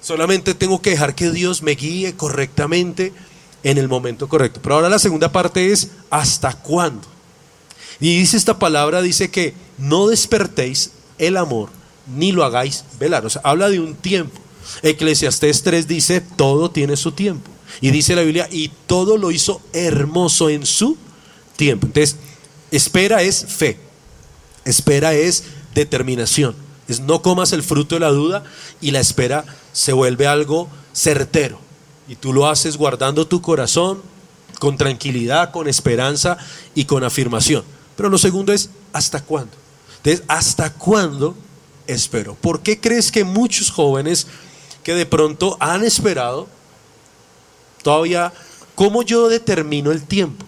Solamente tengo que dejar que Dios me guíe correctamente en el momento correcto. Pero ahora la segunda parte es ¿hasta cuándo? Y dice esta palabra, dice que no despertéis el amor, ni lo hagáis velar. O sea, habla de un tiempo. Eclesiastés 3 dice, todo tiene su tiempo. Y dice la Biblia, y todo lo hizo hermoso en su tiempo. Entonces, espera es fe. Espera es determinación. Es no comas el fruto de la duda y la espera se vuelve algo certero. Y tú lo haces guardando tu corazón con tranquilidad, con esperanza y con afirmación. Pero lo segundo es, ¿hasta cuándo? Entonces, ¿hasta cuándo espero? ¿Por qué crees que muchos jóvenes que de pronto han esperado, todavía, ¿cómo yo determino el tiempo?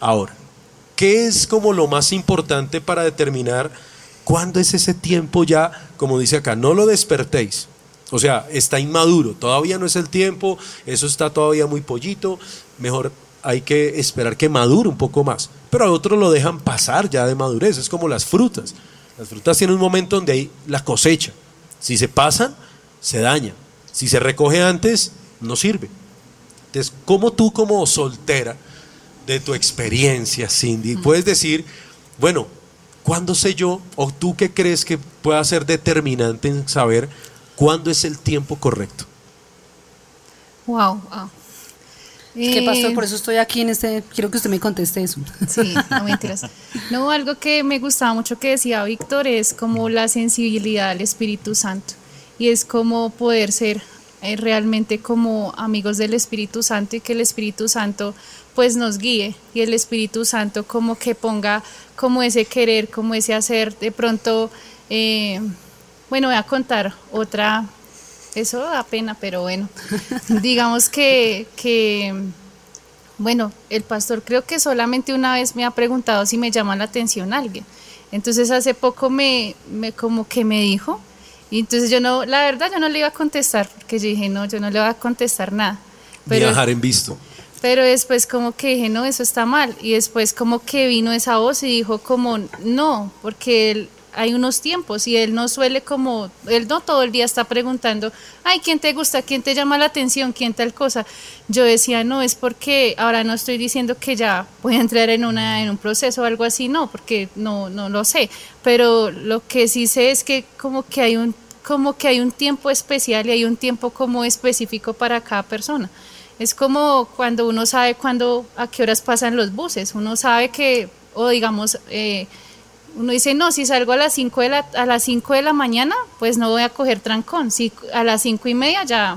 Ahora, ¿Qué es como lo más importante para determinar cuándo es ese tiempo ya, como dice acá, no lo despertéis? O sea, está inmaduro, todavía no es el tiempo, eso está todavía muy pollito, mejor hay que esperar que madure un poco más. Pero a otros lo dejan pasar ya de madurez, es como las frutas. Las frutas tienen un momento donde hay la cosecha. Si se pasan, se daña. Si se recoge antes, no sirve. Entonces, ¿cómo tú como soltera, de tu experiencia, Cindy, puedes decir, bueno, ¿cuándo sé yo, o tú qué crees que pueda ser determinante en saber cuándo es el tiempo correcto? Wow, wow. ¿Qué pastor? Eh, Por eso estoy aquí en este. Quiero que usted me conteste eso. Sí, no mentiras. No, algo que me gustaba mucho que decía Víctor es como la sensibilidad al Espíritu Santo. Y es como poder ser eh, realmente como amigos del Espíritu Santo y que el Espíritu Santo pues nos guíe y el Espíritu Santo como que ponga como ese querer, como ese hacer. De pronto, eh, bueno, voy a contar otra eso da pena, pero bueno, (laughs) digamos que, que, bueno, el pastor creo que solamente una vez me ha preguntado si me llama la atención alguien. Entonces hace poco me, me como que me dijo, y entonces yo no, la verdad yo no le iba a contestar, porque yo dije, no, yo no le voy a contestar nada. Pero, Viajar en visto. Pero después como que dije, no, eso está mal. Y después como que vino esa voz y dijo como, no, porque él, hay unos tiempos y él no suele como, él no todo el día está preguntando, ay, ¿quién te gusta? ¿Quién te llama la atención? ¿Quién tal cosa? Yo decía, no, es porque ahora no estoy diciendo que ya voy a entrar en, una, en un proceso o algo así, no, porque no, no lo sé, pero lo que sí sé es que como que hay un como que hay un tiempo especial y hay un tiempo como específico para cada persona. Es como cuando uno sabe cuándo, a qué horas pasan los buses, uno sabe que, o digamos, eh, uno dice, no, si salgo a las 5 de la, a las 5 de la mañana, pues no voy a coger trancón. Si a las 5 y media ya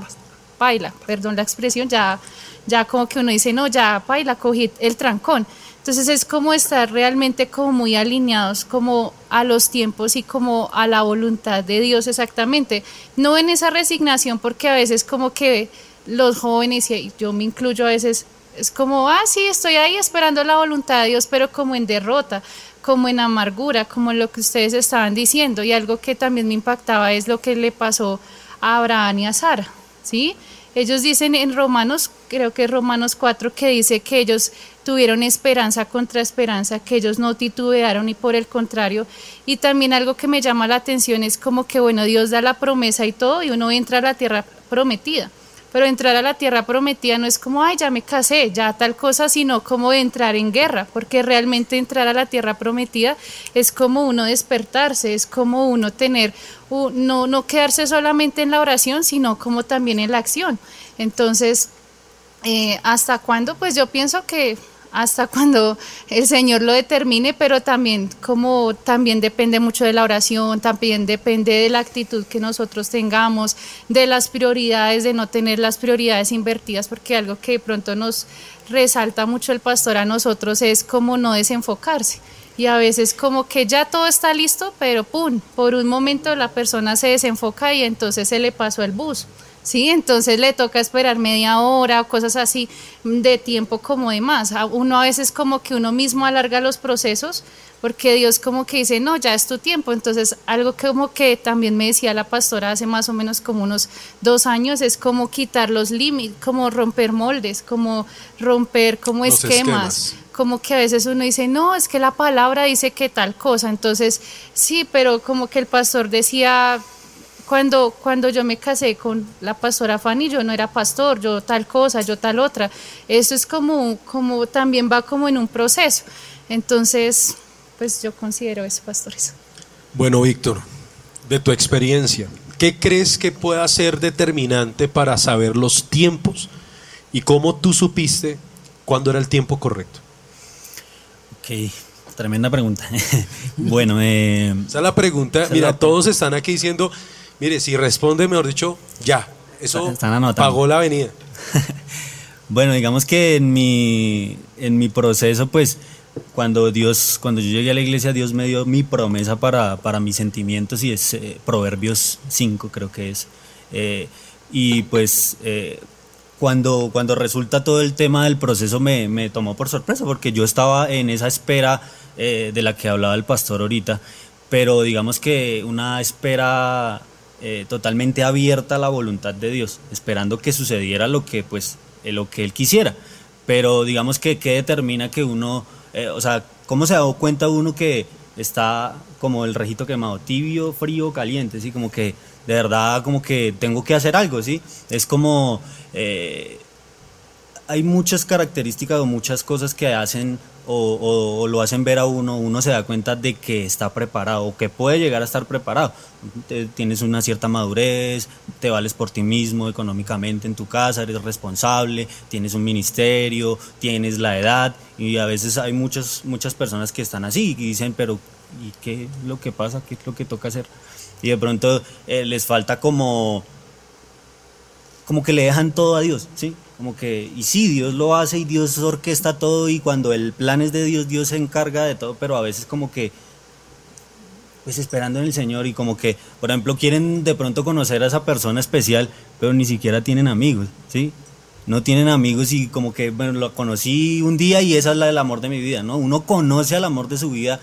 baila, perdón la expresión, ya, ya como que uno dice, no, ya baila, cogí el trancón. Entonces es como estar realmente como muy alineados como a los tiempos y como a la voluntad de Dios exactamente. No en esa resignación porque a veces como que los jóvenes, y yo me incluyo a veces, es como, ah, sí, estoy ahí esperando la voluntad de Dios, pero como en derrota como en amargura, como lo que ustedes estaban diciendo. Y algo que también me impactaba es lo que le pasó a Abraham y a Sara, ¿sí? Ellos dicen en Romanos, creo que Romanos 4, que dice que ellos tuvieron esperanza contra esperanza, que ellos no titubearon y por el contrario. Y también algo que me llama la atención es como que, bueno, Dios da la promesa y todo y uno entra a la tierra prometida. Pero entrar a la tierra prometida no es como, ay, ya me casé, ya tal cosa, sino como entrar en guerra, porque realmente entrar a la tierra prometida es como uno despertarse, es como uno tener, no, no quedarse solamente en la oración, sino como también en la acción. Entonces, eh, ¿hasta cuándo? Pues yo pienso que hasta cuando el Señor lo determine, pero también como también depende mucho de la oración, también depende de la actitud que nosotros tengamos, de las prioridades, de no tener las prioridades invertidas, porque algo que de pronto nos resalta mucho el pastor a nosotros es como no desenfocarse. Y a veces como que ya todo está listo, pero pum, por un momento la persona se desenfoca y entonces se le pasó el bus. ¿Sí? Entonces le toca esperar media hora o cosas así de tiempo como de más. Uno a veces como que uno mismo alarga los procesos porque Dios como que dice, no, ya es tu tiempo. Entonces algo como que también me decía la pastora hace más o menos como unos dos años es como quitar los límites, como romper moldes, como romper como esquemas. como que a veces uno dice, no, es que la palabra dice que tal cosa, entonces sí, pero como que el pastor decía, cuando, cuando yo me casé con la pastora Fanny, yo no era pastor, yo tal cosa, yo tal otra. Eso es como, como también va como en un proceso. Entonces, pues yo considero eso, pastores. Bueno, Víctor, de tu experiencia, ¿qué crees que pueda ser determinante para saber los tiempos y cómo tú supiste cuándo era el tiempo correcto? Ok, tremenda pregunta. (laughs) bueno, eh, esa es la pregunta. Mira, todos están aquí diciendo, Mire, si responde, mejor dicho, ya. Eso pagó la avenida. (laughs) bueno, digamos que en mi, en mi proceso, pues, cuando Dios, cuando yo llegué a la iglesia, Dios me dio mi promesa para, para mis sentimientos y es eh, Proverbios 5, creo que es. Eh, y pues eh, cuando, cuando resulta todo el tema del proceso me, me tomó por sorpresa, porque yo estaba en esa espera de la que hablaba el pastor ahorita, pero digamos que una espera eh, totalmente abierta a la voluntad de Dios, esperando que sucediera lo que, pues, eh, lo que Él quisiera. Pero digamos que qué determina que uno, o sea, ¿cómo se dado cuenta uno que está como el rejito quemado, tibio, frío, caliente, ¿sí? Como que de verdad como que tengo que hacer algo, ¿sí? Es como... hay muchas características o muchas cosas que hacen o, lo hacen ver a uno, uno se da cuenta de que está preparado o que puede llegar a estar preparado. Tienes una cierta madurez, te vales por ti mismo económicamente en tu casa, eres responsable, tienes un ministerio, tienes la edad y a veces hay muchas, muchas personas que están así y dicen, pero ¿y qué es lo que pasa? ¿Qué es lo que toca hacer? Y de pronto eh, les falta como, como que le dejan todo a Dios, ¿sí? Como que, y sí, Dios lo hace y Dios orquesta todo y cuando el plan es de Dios, Dios se encarga de todo, pero a veces como que, pues esperando en el Señor y como que, por ejemplo, quieren de pronto conocer a esa persona especial, pero ni siquiera tienen amigos, ¿sí? No tienen amigos y como que, bueno, lo conocí un día y esa es la del amor de mi vida, ¿no? Uno conoce al amor de su vida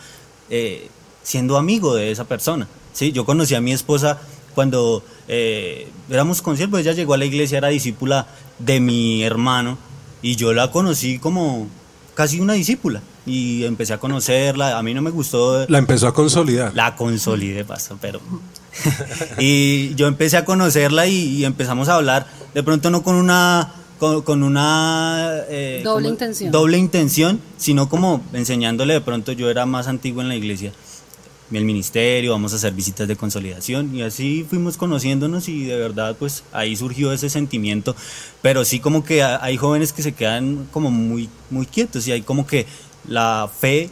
eh, siendo amigo de esa persona, ¿sí? Yo conocí a mi esposa cuando eh, éramos conciertos, ella llegó a la iglesia, era discípula de mi hermano y yo la conocí como casi una discípula y empecé a conocerla, a mí no me gustó. La empezó a consolidar. La consolidé, pasó, pero... (laughs) y yo empecé a conocerla y, empezamos a hablar, de pronto no con una... Con, una eh, doble intención doble intención sino como enseñándole de pronto yo era más antiguo en la iglesia el ministerio, vamos a hacer visitas de consolidación y así fuimos conociéndonos y de verdad pues ahí surgió ese sentimiento, pero sí como que hay jóvenes que se quedan como muy, muy quietos y hay como que la fe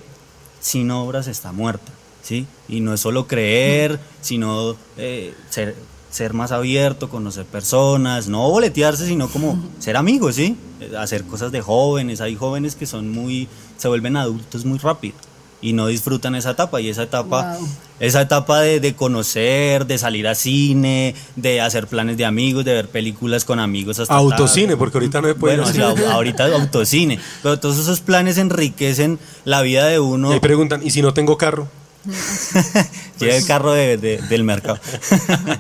sin obras está muerta, ¿sí? Y no es solo creer, sino eh, ser, ser más abierto, conocer personas, no boletearse, sino como (laughs) ser amigos, ¿sí? Hacer cosas de jóvenes, hay jóvenes que son muy, se vuelven adultos muy rápido y no disfrutan esa etapa. Y esa etapa esa etapa de, conocer de salir a cine de hacer planes de amigos de ver películas con amigos hasta autocine porque ahorita no se puede bueno, ahorita autocine. Pero todos esos planes enriquecen la vida de uno. Y preguntan y si no tengo carro (laughs) llega el carro del mercado.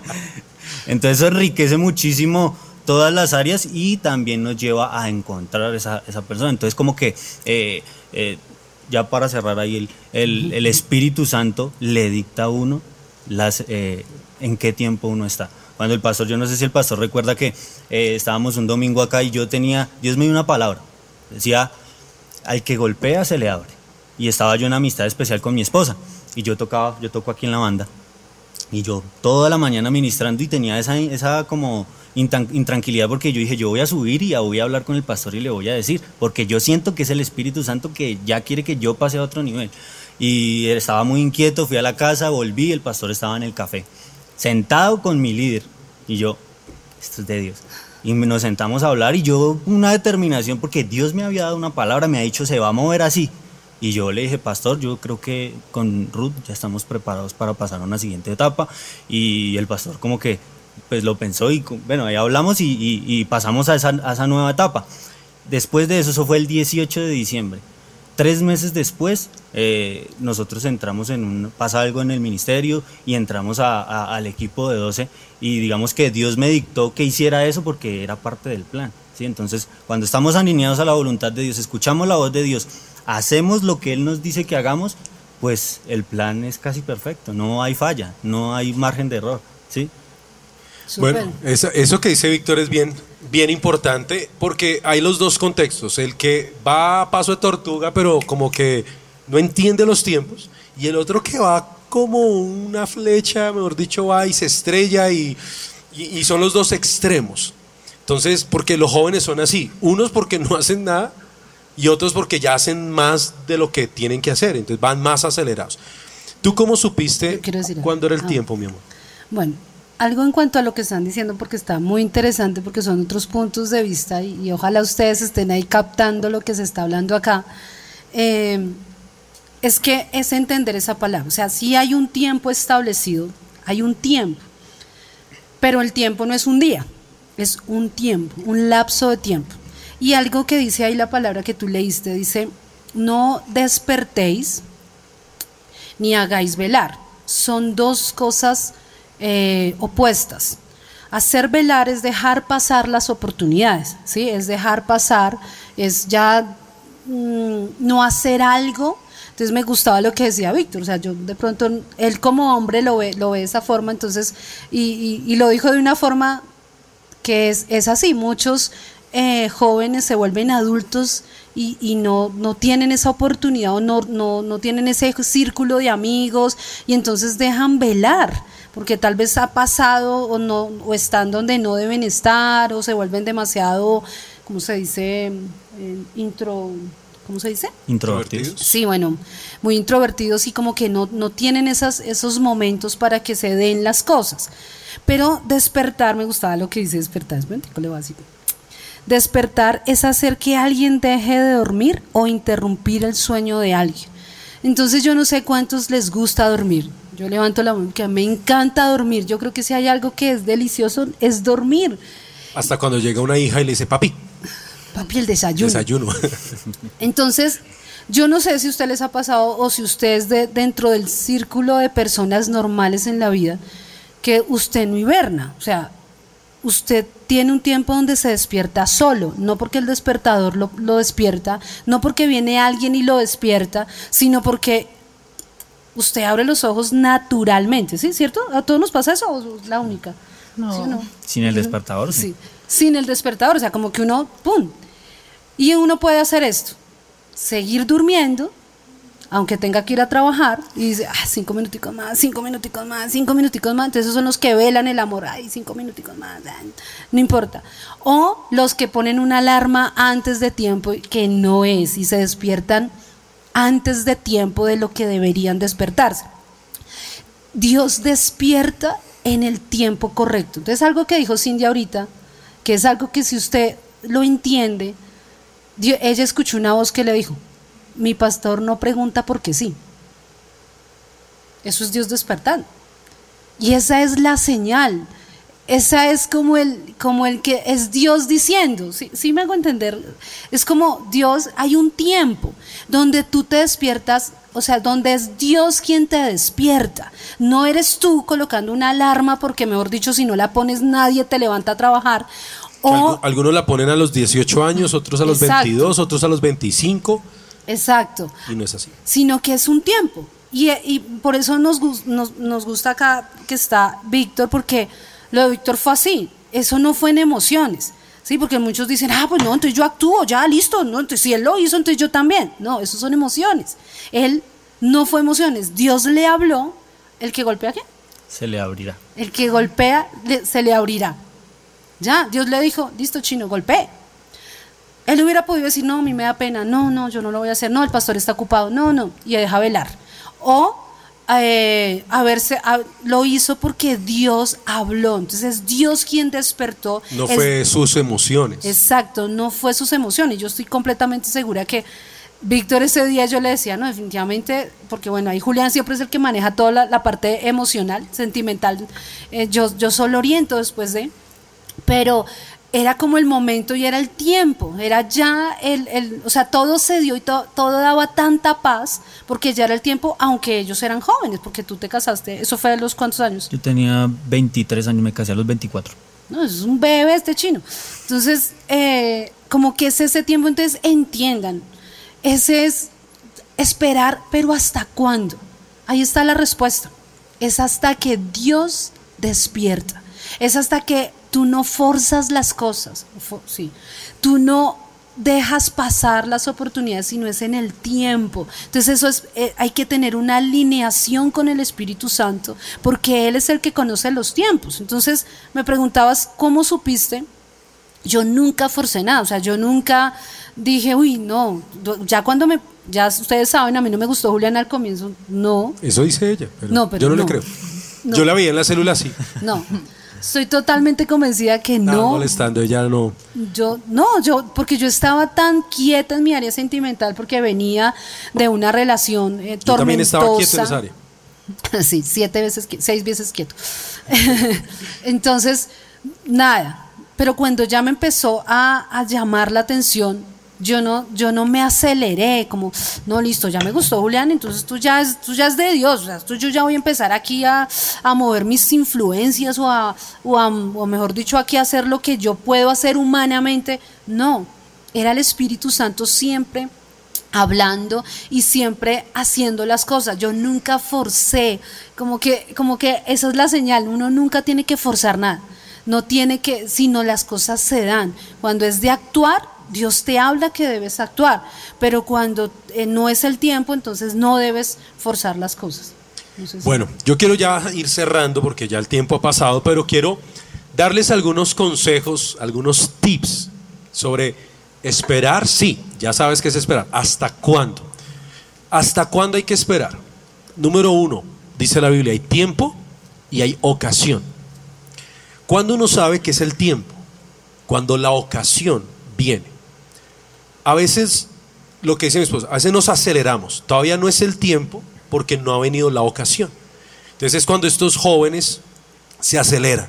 (laughs) Entonces eso enriquece muchísimo todas las áreas y también nos lleva a encontrar esa, esa persona. Entonces como que eh, eh, ya para cerrar ahí, el, el, Espíritu Santo le dicta a uno las, eh, en qué tiempo uno está. Cuando el pastor, yo no sé si el pastor recuerda que eh, estábamos un domingo acá y yo tenía, Dios me dio una palabra, decía, al que golpea se le abre. Y estaba yo en amistad especial con mi esposa y yo tocaba, yo toco aquí en la banda y yo toda la mañana ministrando y tenía esa, esa como intranquilidad porque yo dije, yo voy a subir y voy a hablar con el pastor y le voy a decir, porque yo siento que es el Espíritu Santo que ya quiere que yo pase a otro nivel. Y estaba muy inquieto, fui a la casa, volví, el pastor estaba en el café, sentado con mi líder. Y yo, esto es de Dios. Y nos sentamos a hablar y yo una determinación, porque Dios me había dado una palabra, me ha dicho, se va a mover así. Y yo le dije, pastor, yo creo que con Ruth ya estamos preparados para pasar a una siguiente etapa. Y el pastor como que pues lo pensó y bueno, ahí hablamos y, pasamos a esa, nueva etapa. Después de eso, eso fue el 18 de diciembre. Tres meses después, eh, nosotros entramos en un, pasa algo en el ministerio y entramos al equipo de 12 y digamos que Dios me dictó que hiciera eso porque era parte del plan. ¿sí? Entonces, cuando estamos alineados a la voluntad de Dios, escuchamos la voz de Dios, hacemos lo que Él nos dice que hagamos, pues el plan es casi perfecto, no hay falla, no hay margen de error. ¿sí? Bueno, eso, que dice Víctor es bien, bien importante porque hay los dos contextos, el que va a paso de tortuga pero como que no entiende los tiempos y el otro que va como una flecha, mejor dicho, va y se estrella y, y son los dos extremos. Entonces, porque los jóvenes son así, unos porque no (laughs) hacen nada y otros porque ya hacen más de lo que tienen que hacer, entonces van más acelerados. ¿Tú cómo supiste cuándo era el ah. tiempo, mi amor? Bueno, algo en cuanto a lo que están diciendo, porque está muy interesante, porque son otros puntos de vista y, ojalá ustedes estén ahí captando lo que se está hablando acá. Eh, es que es entender esa palabra. O sea, si hay un tiempo establecido, hay un tiempo, pero el tiempo no es un día. es un tiempo, un lapso de tiempo. Y algo que dice ahí la palabra que tú leíste, dice, no despertéis ni hagáis velar. Son dos cosas eh, opuestas. Hacer velar es dejar pasar las oportunidades, ¿sí? Es dejar pasar, es ya mm, no hacer algo. Entonces me gustaba lo que decía Víctor, o sea, yo de pronto, él como hombre lo ve, lo ve de esa forma, entonces, y, lo dijo de una forma que es, es así, muchos eh, jóvenes se vuelven adultos y, y, no, no tienen esa oportunidad o no, no, no tienen ese círculo de amigos y entonces dejan velar porque tal vez ha pasado o no o están donde no deben estar o se vuelven demasiado ¿cómo se dice? Eh, intro ¿cómo se dice? Introvertidos. Sí, bueno, muy introvertidos y como que no, no tienen esas, esos momentos para que se den las cosas. Pero despertar, me gustaba lo que dice despertar, es le voy a decir. Despertar es hacer que alguien deje de dormir o interrumpir el sueño de alguien. Entonces yo no sé cuántos les gusta dormir. Yo levanto la mano, que me encanta dormir. Yo creo que si hay algo que es delicioso es dormir. Hasta cuando llega una hija y le dice, papi. Papi, el desayuno. Desayuno. (laughs) Entonces, yo no sé si a usted les ha pasado o si usted es de, dentro del círculo de personas normales en la vida que usted no hiberna. O sea, usted tiene un tiempo donde se despierta solo, no porque el despertador lo, lo, despierta, no porque viene alguien y lo despierta, sino porque usted abre los ojos naturalmente, ¿sí? ¿Cierto? ¿A todos nos pasa eso o es la única? No. ¿Sí no? Sin el despertador, sí. sí. Sin el despertador, o sea, como que uno, ¡pum! Y uno puede hacer esto, seguir durmiendo, aunque tenga que ir a trabajar, y dice, ah, cinco minuticos más, cinco minuticos más, cinco minuticos más, entonces esos son los que velan el amor, ay, cinco minuticos más, no importa. O los que ponen una alarma antes de tiempo, que no es, y se despiertan antes de tiempo de lo que deberían despertarse. Dios despierta en el tiempo correcto. Entonces algo que dijo Cindy ahorita, que es algo que si usted lo entiende, ella escuchó una voz que le dijo, mi pastor no pregunta por qué sí. Eso es Dios despertando. Y esa es la señal. Esa es como el, como el que es Dios diciendo. ¿sí? ¿sí? me hago entender? Es como Dios, hay un tiempo donde tú te despiertas, o sea, donde es Dios quien te despierta. No eres tú colocando una alarma porque, mejor dicho, si no la pones nadie te levanta a trabajar. O, Algunos la ponen a los 18 años, otros a los exacto. 22, otros a los 25. Exacto. Y no es así. Sino que es un tiempo. Y, y por eso nos, nos, nos, gusta acá que está Víctor, porque lo de Víctor fue así. Eso no fue en emociones. Sí, porque muchos dicen, ah, pues no, entonces yo actúo, ya listo. No, entonces si él lo hizo, entonces yo también. No, eso son emociones. Él no fue emociones. Dios le habló. ¿El que golpea qué? Se le abrirá. El que golpea, le, se le abrirá. Ya, Dios le dijo, listo, chino, golpee. Él hubiera podido decir, no, a mí me da pena, no, no, yo no lo voy a hacer, no, el pastor está ocupado, no, no, y deja velar. O eh, a verse, a, lo hizo porque Dios habló, entonces es Dios quien despertó. No es, fue sus emociones. Exacto, no fue sus emociones. Yo estoy completamente segura que Víctor ese día yo le decía, no, definitivamente, porque bueno, ahí Julián siempre es el que maneja toda la, la parte emocional, sentimental, eh, yo, yo solo oriento después de, pero era como el momento y era el tiempo, era ya el, el o sea, todo se dio y to, todo daba tanta paz porque ya era el tiempo, aunque ellos eran jóvenes, porque tú te casaste, ¿eso fue a los cuántos años? Yo tenía 23 años, me casé a los 24. No, es un bebé este chino. Entonces, eh, como que es ese tiempo, entonces entiendan, ese es esperar, pero ¿hasta cuándo? Ahí está la respuesta. Es hasta que Dios despierta. Es hasta que tú no forzas las cosas, sí. Tú no dejas pasar las oportunidades, sino es en el tiempo. Entonces eso es, eh, hay que tener una alineación con el Espíritu Santo, porque Él es el que conoce los tiempos. Entonces me preguntabas, ¿cómo supiste? Yo nunca forcé nada, o sea, yo nunca dije, uy, no, ya cuando me, ya ustedes saben, a mí no me gustó Julián al comienzo, no. Eso dice ella, pero, no, pero yo no, no, le creo. No. Yo la vi en la célula así. No. (laughs) Estoy totalmente convencida que no. Estaba molestando, ella no. Yo, no, yo, porque yo estaba tan quieta en mi área sentimental porque venía de una relación eh, tormentosa. Yo también estaba quieto en esa área. (laughs) Sí, siete veces, seis veces quieto. (laughs) Entonces, nada, pero cuando ya me empezó a, a llamar la atención, yo no, yo no me aceleré, como, no, listo, ya me gustó Julián, entonces tú ya es, tú ya es de Dios, o sea, tú, yo ya voy a empezar aquí a, a mover mis influencias o, a, o, a, o mejor dicho, aquí a hacer lo que yo puedo hacer humanamente. No, era el Espíritu Santo siempre hablando y siempre haciendo las cosas. Yo nunca forcé, como que, como que esa es la señal, uno nunca tiene que forzar nada, no tiene que, sino las cosas se dan. Cuando es de actuar, Dios te habla que debes actuar, pero cuando eh, no es el tiempo, entonces no debes forzar las cosas. Bueno, yo quiero ya ir cerrando porque ya el tiempo ha pasado, pero quiero darles algunos consejos, algunos tips sobre esperar. Sí, ya sabes qué es esperar. ¿Hasta cuándo? ¿Hasta cuándo hay que esperar? Número uno, dice la Biblia, hay tiempo y hay ocasión. ¿Cuándo uno sabe que es el tiempo? Cuando la ocasión viene. A veces, lo que dice mi esposa, a veces nos aceleramos. Todavía no es el tiempo porque no ha venido la ocasión. Entonces es cuando estos jóvenes se aceleran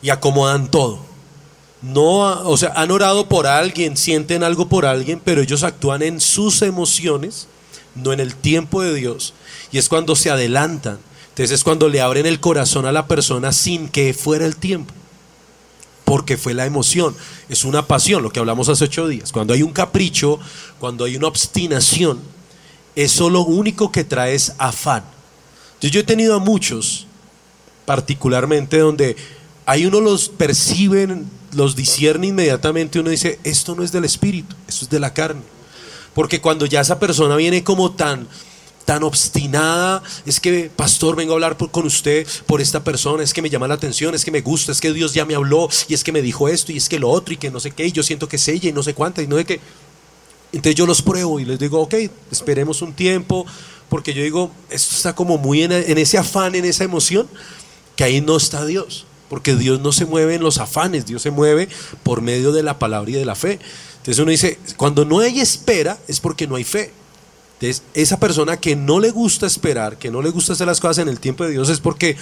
y acomodan todo. No, o sea, han orado por alguien, sienten algo por alguien, pero ellos actúan en sus emociones, no en el tiempo de Dios. Y es cuando se adelantan. Entonces es cuando le abren el corazón a la persona sin que fuera el tiempo. Porque fue la emoción, es una pasión, lo que hablamos hace ocho días. Cuando hay un capricho, cuando hay una obstinación, eso lo único que trae es afán. Entonces yo he tenido a muchos, particularmente donde hay uno los perciben, los discierne inmediatamente, uno dice, esto no es del espíritu, esto es de la carne. Porque cuando ya esa persona viene como tan tan obstinada, es que pastor, vengo a hablar con usted por esta persona, es que me llama la atención, es que me gusta, es que Dios ya me habló y es que me dijo esto y es que lo otro y que no sé qué, y yo siento que es ella y no sé cuánta y no sé qué. Entonces yo los pruebo y les digo, ok, esperemos un tiempo, porque yo digo, esto está como muy en, en ese afán, en esa emoción, que ahí no está Dios, porque Dios no se mueve en los afanes, Dios se mueve por medio de la palabra y de la fe. Entonces uno dice, cuando no hay espera es porque no hay fe. Entonces, esa persona que no le gusta esperar, que no le gusta hacer las cosas en el tiempo de Dios, es porque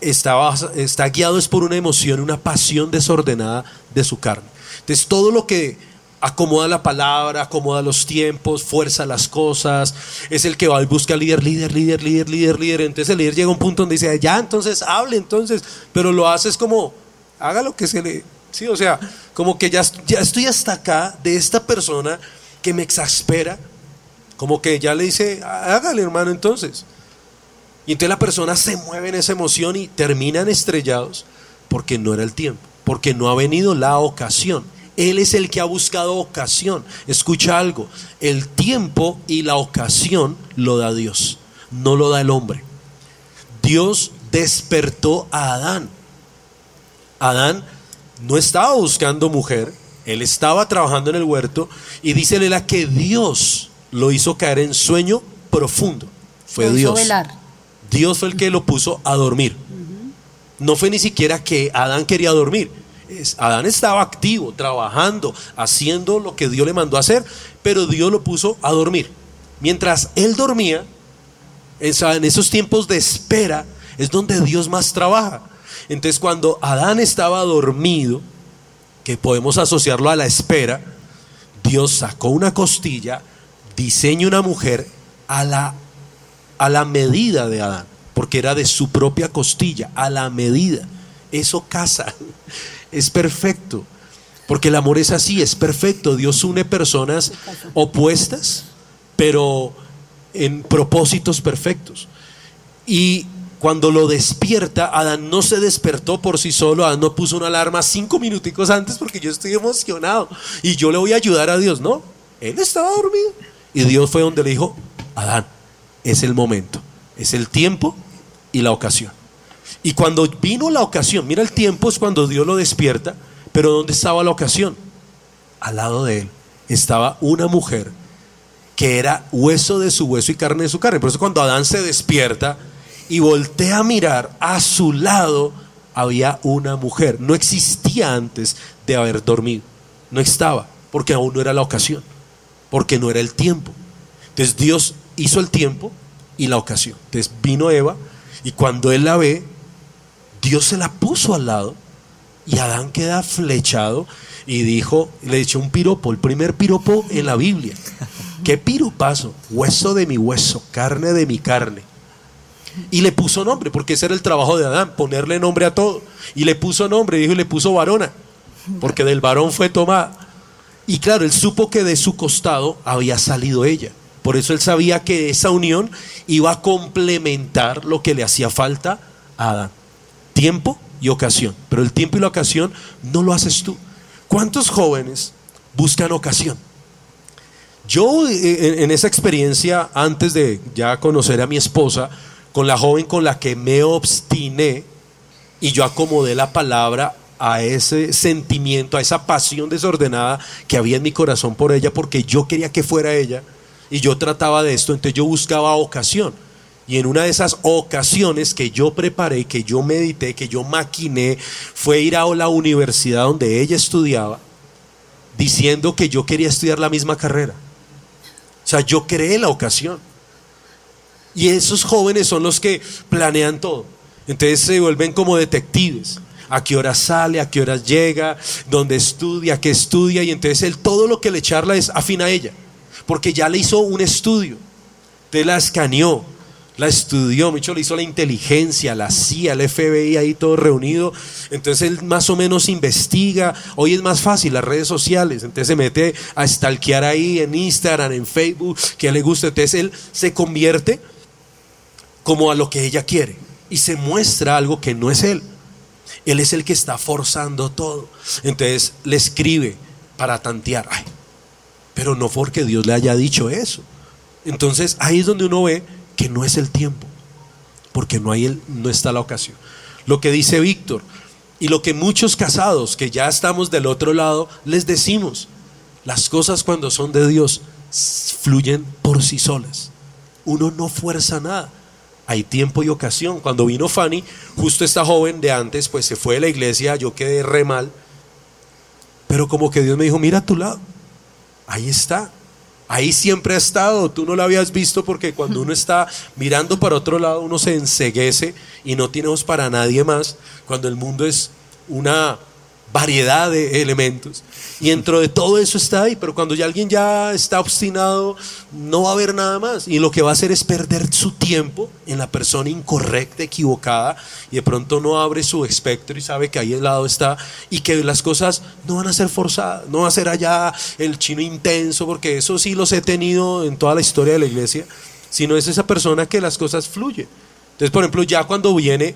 está, está guiado es por una emoción, una pasión desordenada de su carne. Entonces, todo lo que acomoda la palabra, acomoda los tiempos, fuerza las cosas, es el que va y busca líder, líder, líder, líder, líder, líder. Entonces, el líder llega a un punto donde dice, ya, entonces hable, entonces, pero lo haces como, haga lo que se le. Sí, o sea, como que ya, ya estoy hasta acá de esta persona que me exaspera, como que ya le dice, hágale hermano entonces. Y entonces la persona se mueve en esa emoción y terminan estrellados porque no era el tiempo, porque no ha venido la ocasión. Él es el que ha buscado ocasión. Escucha algo, el tiempo y la ocasión lo da Dios, no lo da el hombre. Dios despertó a Adán. Adán no estaba buscando mujer, él estaba trabajando en el huerto y dice la que Dios lo hizo caer en sueño profundo. Fue Dios. velar. Dios fue el que lo puso a dormir. No fue ni siquiera que Adán quería dormir. Es- Adán estaba activo, trabajando, haciendo lo que Dios le mandó a hacer, pero Dios lo puso a dormir. Mientras él dormía, en esos tiempos de espera, es donde Dios más trabaja. Entonces cuando Adán estaba dormido, que podemos asociarlo a la espera, Dios sacó una costilla, diseña una mujer a la, a la medida de Adán, porque era de su propia costilla, a la medida. Eso casa, (laughs) es perfecto, porque el amor es así, es perfecto. Dios une personas opuestas, pero en propósitos perfectos. Y cuando lo despierta, Adán no se despertó por sí solo, Adán no puso una alarma cinco minuticos antes porque yo estoy emocionado y yo le voy a ayudar a Dios. No, él estaba dormido. Y Dios fue donde le dijo, Adán, es el momento, es el tiempo y la ocasión. Y cuando vino la ocasión, mira el tiempo es cuando Dios lo despierta, pero ¿dónde estaba la ocasión? Al lado de él estaba una mujer que era hueso de su hueso y carne de su carne. Por eso cuando Adán se despierta y voltea a mirar, a su lado había una mujer. No existía antes de haber dormido. No estaba, porque aún no era la ocasión, porque no era el tiempo. Entonces Dios hizo el tiempo y la ocasión. Entonces vino Eva y cuando él la ve, Dios se la puso al lado Y Adán queda flechado y dijo, le echó un piropo, el primer piropo en la Biblia. ¿Qué piropazo? Hueso de mi hueso, carne de mi carne. Y le puso nombre, porque ese era el trabajo de Adán, ponerle nombre a todo. Y le puso nombre, dijo, y le puso varona, porque del varón fue tomada. Y claro, él supo que de su costado había salido ella. Por eso él sabía que esa unión iba a complementar lo que le hacía falta a Adán. Tiempo y ocasión. Pero el tiempo y la ocasión no lo haces tú. ¿Cuántos jóvenes buscan ocasión? Yo eh, en esa experiencia, antes de ya conocer a mi esposa, con la joven con la que me obstiné, y yo acomodé la palabra a ese sentimiento, a esa pasión desordenada que había en mi corazón por ella, porque yo quería que fuera ella, y yo trataba de esto, entonces yo buscaba ocasión. Y en una de esas ocasiones que yo preparé, que yo medité, que yo maquiné, fue ir a la universidad donde ella estudiaba, diciendo que yo quería estudiar la misma carrera. O sea, yo creé la ocasión. Y esos jóvenes son los que planean todo. Entonces se vuelven como detectives. A qué hora sale, a qué horas llega, dónde estudia, qué estudia. Y entonces él todo lo que le charla es afín a ella. Porque ya le hizo un estudio. Entonces la escaneó, la estudió, mucho le hizo la inteligencia, la CIA, el FBI ahí todo reunido. Entonces él más o menos investiga. Hoy es más fácil las redes sociales. Entonces se mete a stalkear ahí en Instagram, en Facebook, que le gusta. Entonces él se convierte como a lo que ella quiere y se muestra algo que no es él. Él es el que está forzando todo. Entonces le escribe para tantear. Pero no porque Dios le haya dicho eso. Entonces ahí es donde uno ve que no es el tiempo, porque no, hay el, no está la ocasión. Lo que dice Víctor y lo que muchos casados que ya estamos del otro lado les decimos, las cosas cuando son de Dios fluyen por sí solas. Uno no fuerza nada hay tiempo y ocasión. Cuando vino Fanny, justo esta joven de antes, pues se fue de la iglesia, yo quedé re mal. Pero como que Dios me dijo, mira a tu lado, ahí está. Ahí siempre ha estado, tú no lo habías visto porque cuando uno está mirando para otro lado uno se enseguece y no tenemos para nadie más, cuando el mundo es una variedad de elementos. Y dentro de todo eso está ahí, pero cuando ya alguien ya está obstinado, no va a haber nada más. Y lo que va a hacer es perder su tiempo en la persona incorrecta, equivocada, y de pronto no abre su espectro y sabe que ahí al lado está, y que las cosas no van a ser forzadas, no va a ser allá el chino intenso, porque eso sí los he tenido en toda la historia de la iglesia, sino es esa persona que las cosas fluyen. Entonces, por ejemplo, ya cuando viene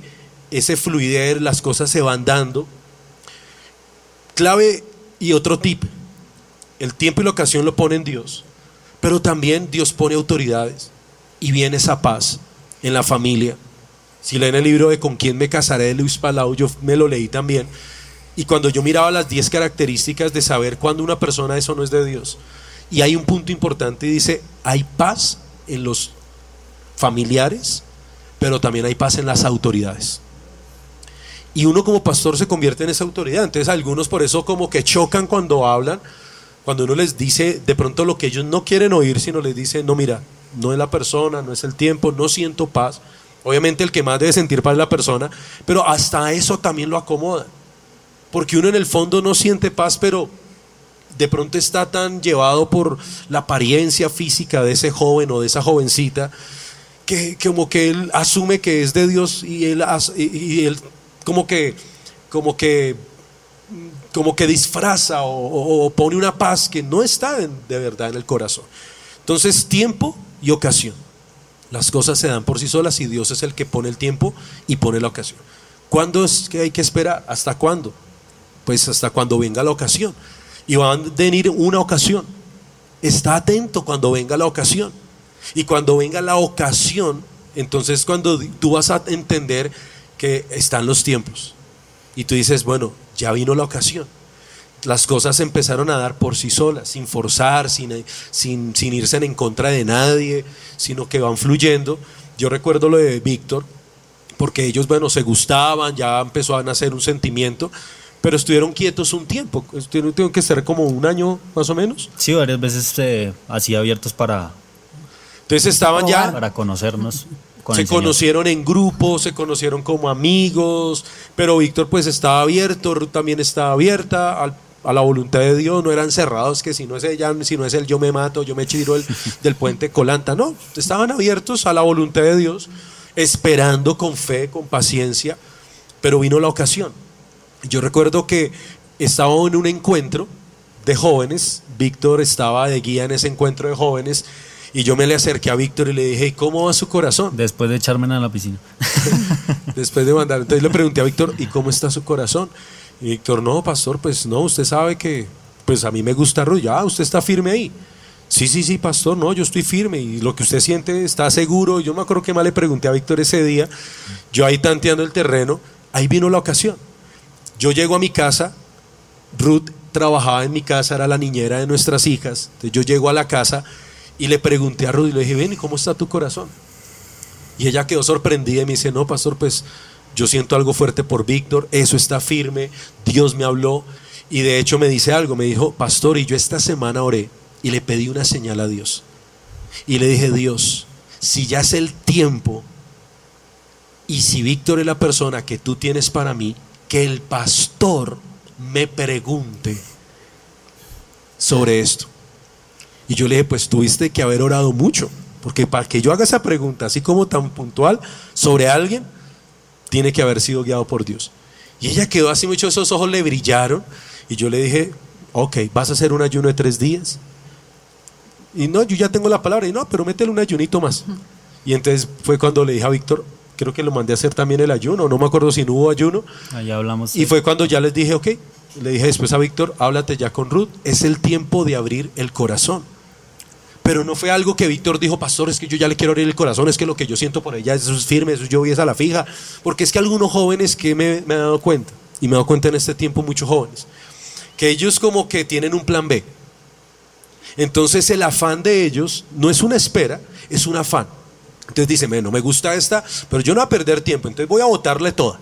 ese fluider, las cosas se van dando, Clave y otro tip. El tiempo y la ocasión lo pone en Dios, pero también Dios pone autoridades y viene esa paz en la familia. Si leen el libro de Con quién me casaré de Luis Palau, yo me lo leí también. Y cuando yo miraba las 10 características de saber cuándo una persona eso no es de Dios, y hay un punto importante dice, hay paz en los familiares, pero también hay paz en las autoridades. Y uno como pastor se convierte en esa autoridad. Entonces algunos por eso como que chocan cuando hablan, cuando uno les dice de pronto lo que ellos no quieren oír, sino les dice, no, mira, no es la persona, no es el tiempo, no siento paz. Obviamente el que más debe sentir paz es la persona, pero hasta eso también lo acomoda. Porque uno en el fondo no siente paz, pero de pronto está tan llevado por la apariencia física de ese joven o de esa jovencita, que como que él asume que es de Dios y él, y él como que, como que, como que disfraza o, pone una paz que no está de verdad en el corazón. Entonces, tiempo y ocasión. Las cosas se dan por sí solas y Dios es el que pone el tiempo y pone la ocasión. ¿Cuándo es que hay que esperar? ¿Hasta cuándo? Pues hasta cuando venga la ocasión. Y va a venir una ocasión. Está atento cuando venga la ocasión. Y cuando venga la ocasión, entonces cuando tú vas a entender que están los tiempos. Y tú dices, bueno, ya vino la ocasión. Las cosas empezaron a dar por sí solas, sin forzar, sin, sin, sin irse en contra de nadie, sino que van fluyendo. Yo recuerdo lo de Víctor, porque ellos, bueno, se gustaban, ya empezó a nacer un sentimiento, pero estuvieron quietos un tiempo. Estuvieron que ser como un año más o menos. Sí, varias veces eh, así abiertos para. Entonces estaban ya. Para conocernos. Con se conocieron en grupo, se conocieron como amigos, pero Víctor pues estaba abierto, Ruth también estaba abierta al- a la voluntad de Dios, no eran cerrados que si no es ella, si no es él, yo me mato, yo me el- (laughs) del puente Colanta, no, estaban abiertos a la voluntad de Dios, esperando con fe, con paciencia, pero vino la ocasión. Yo recuerdo que estaba en un encuentro de jóvenes, Víctor estaba de guía en ese encuentro de jóvenes, y yo me le acerqué a Víctor y le dije, "¿Y ¿cómo va su corazón? Después de echarme a la piscina. (laughs) Después de mandar, entonces le pregunté a Víctor, ¿y cómo está su corazón? Y Víctor, no, pastor, pues no, usted sabe que, pues a mí me gusta Ruth, ya, usted está firme ahí. Sí, sí, sí, pastor, no, yo estoy firme y lo que usted siente está seguro. Yo me acuerdo que más le pregunté a Víctor ese día, yo ahí tanteando el terreno, ahí vino la ocasión. Yo llego a mi casa, Ruth trabajaba en mi casa, era la niñera de nuestras hijas. Entonces yo llego a la casa y le pregunté a Ruth y le dije, ven, ¿y cómo está tu corazón? Y ella quedó sorprendida y me dice, no, pastor, pues yo siento algo fuerte por Víctor, eso está firme, Dios me habló. Y de hecho me dice algo, me dijo, pastor, y yo esta semana oré y le pedí una señal a Dios. Y le dije, Dios, si ya es el tiempo y si Víctor es la persona que tú tienes para mí, que el pastor me pregunte sobre esto. Y yo le dije, pues tuviste que haber orado mucho, porque para que yo haga esa pregunta, así como tan puntual, sobre alguien, tiene que haber sido guiado por Dios. Y ella quedó así mucho, esos ojos le brillaron, y yo le dije, ok, vas a hacer un ayuno de tres días. Y no, yo ya tengo la palabra, y no, pero métele un ayunito más. Y entonces fue cuando le dije a Víctor, creo que lo mandé a hacer también el ayuno, no me acuerdo si no hubo ayuno, Allá hablamos. y fue cuando ya les dije, ok, le dije después a Víctor, háblate ya con Ruth, es el tiempo de abrir el corazón. Pero no fue algo que Víctor dijo, pastor, es que yo ya le quiero abrir el corazón, es que lo que yo siento por ella, eso es firme, eso yo es a la fija. Porque es que algunos jóvenes que me, me he dado cuenta, y me he dado cuenta en este tiempo muchos jóvenes, que ellos como que tienen un plan B. Entonces el afán de ellos no es una espera, es un afán. Entonces dicen, "Ve, no me gusta esta, pero yo no voy a perder tiempo, entonces voy a votarle toda.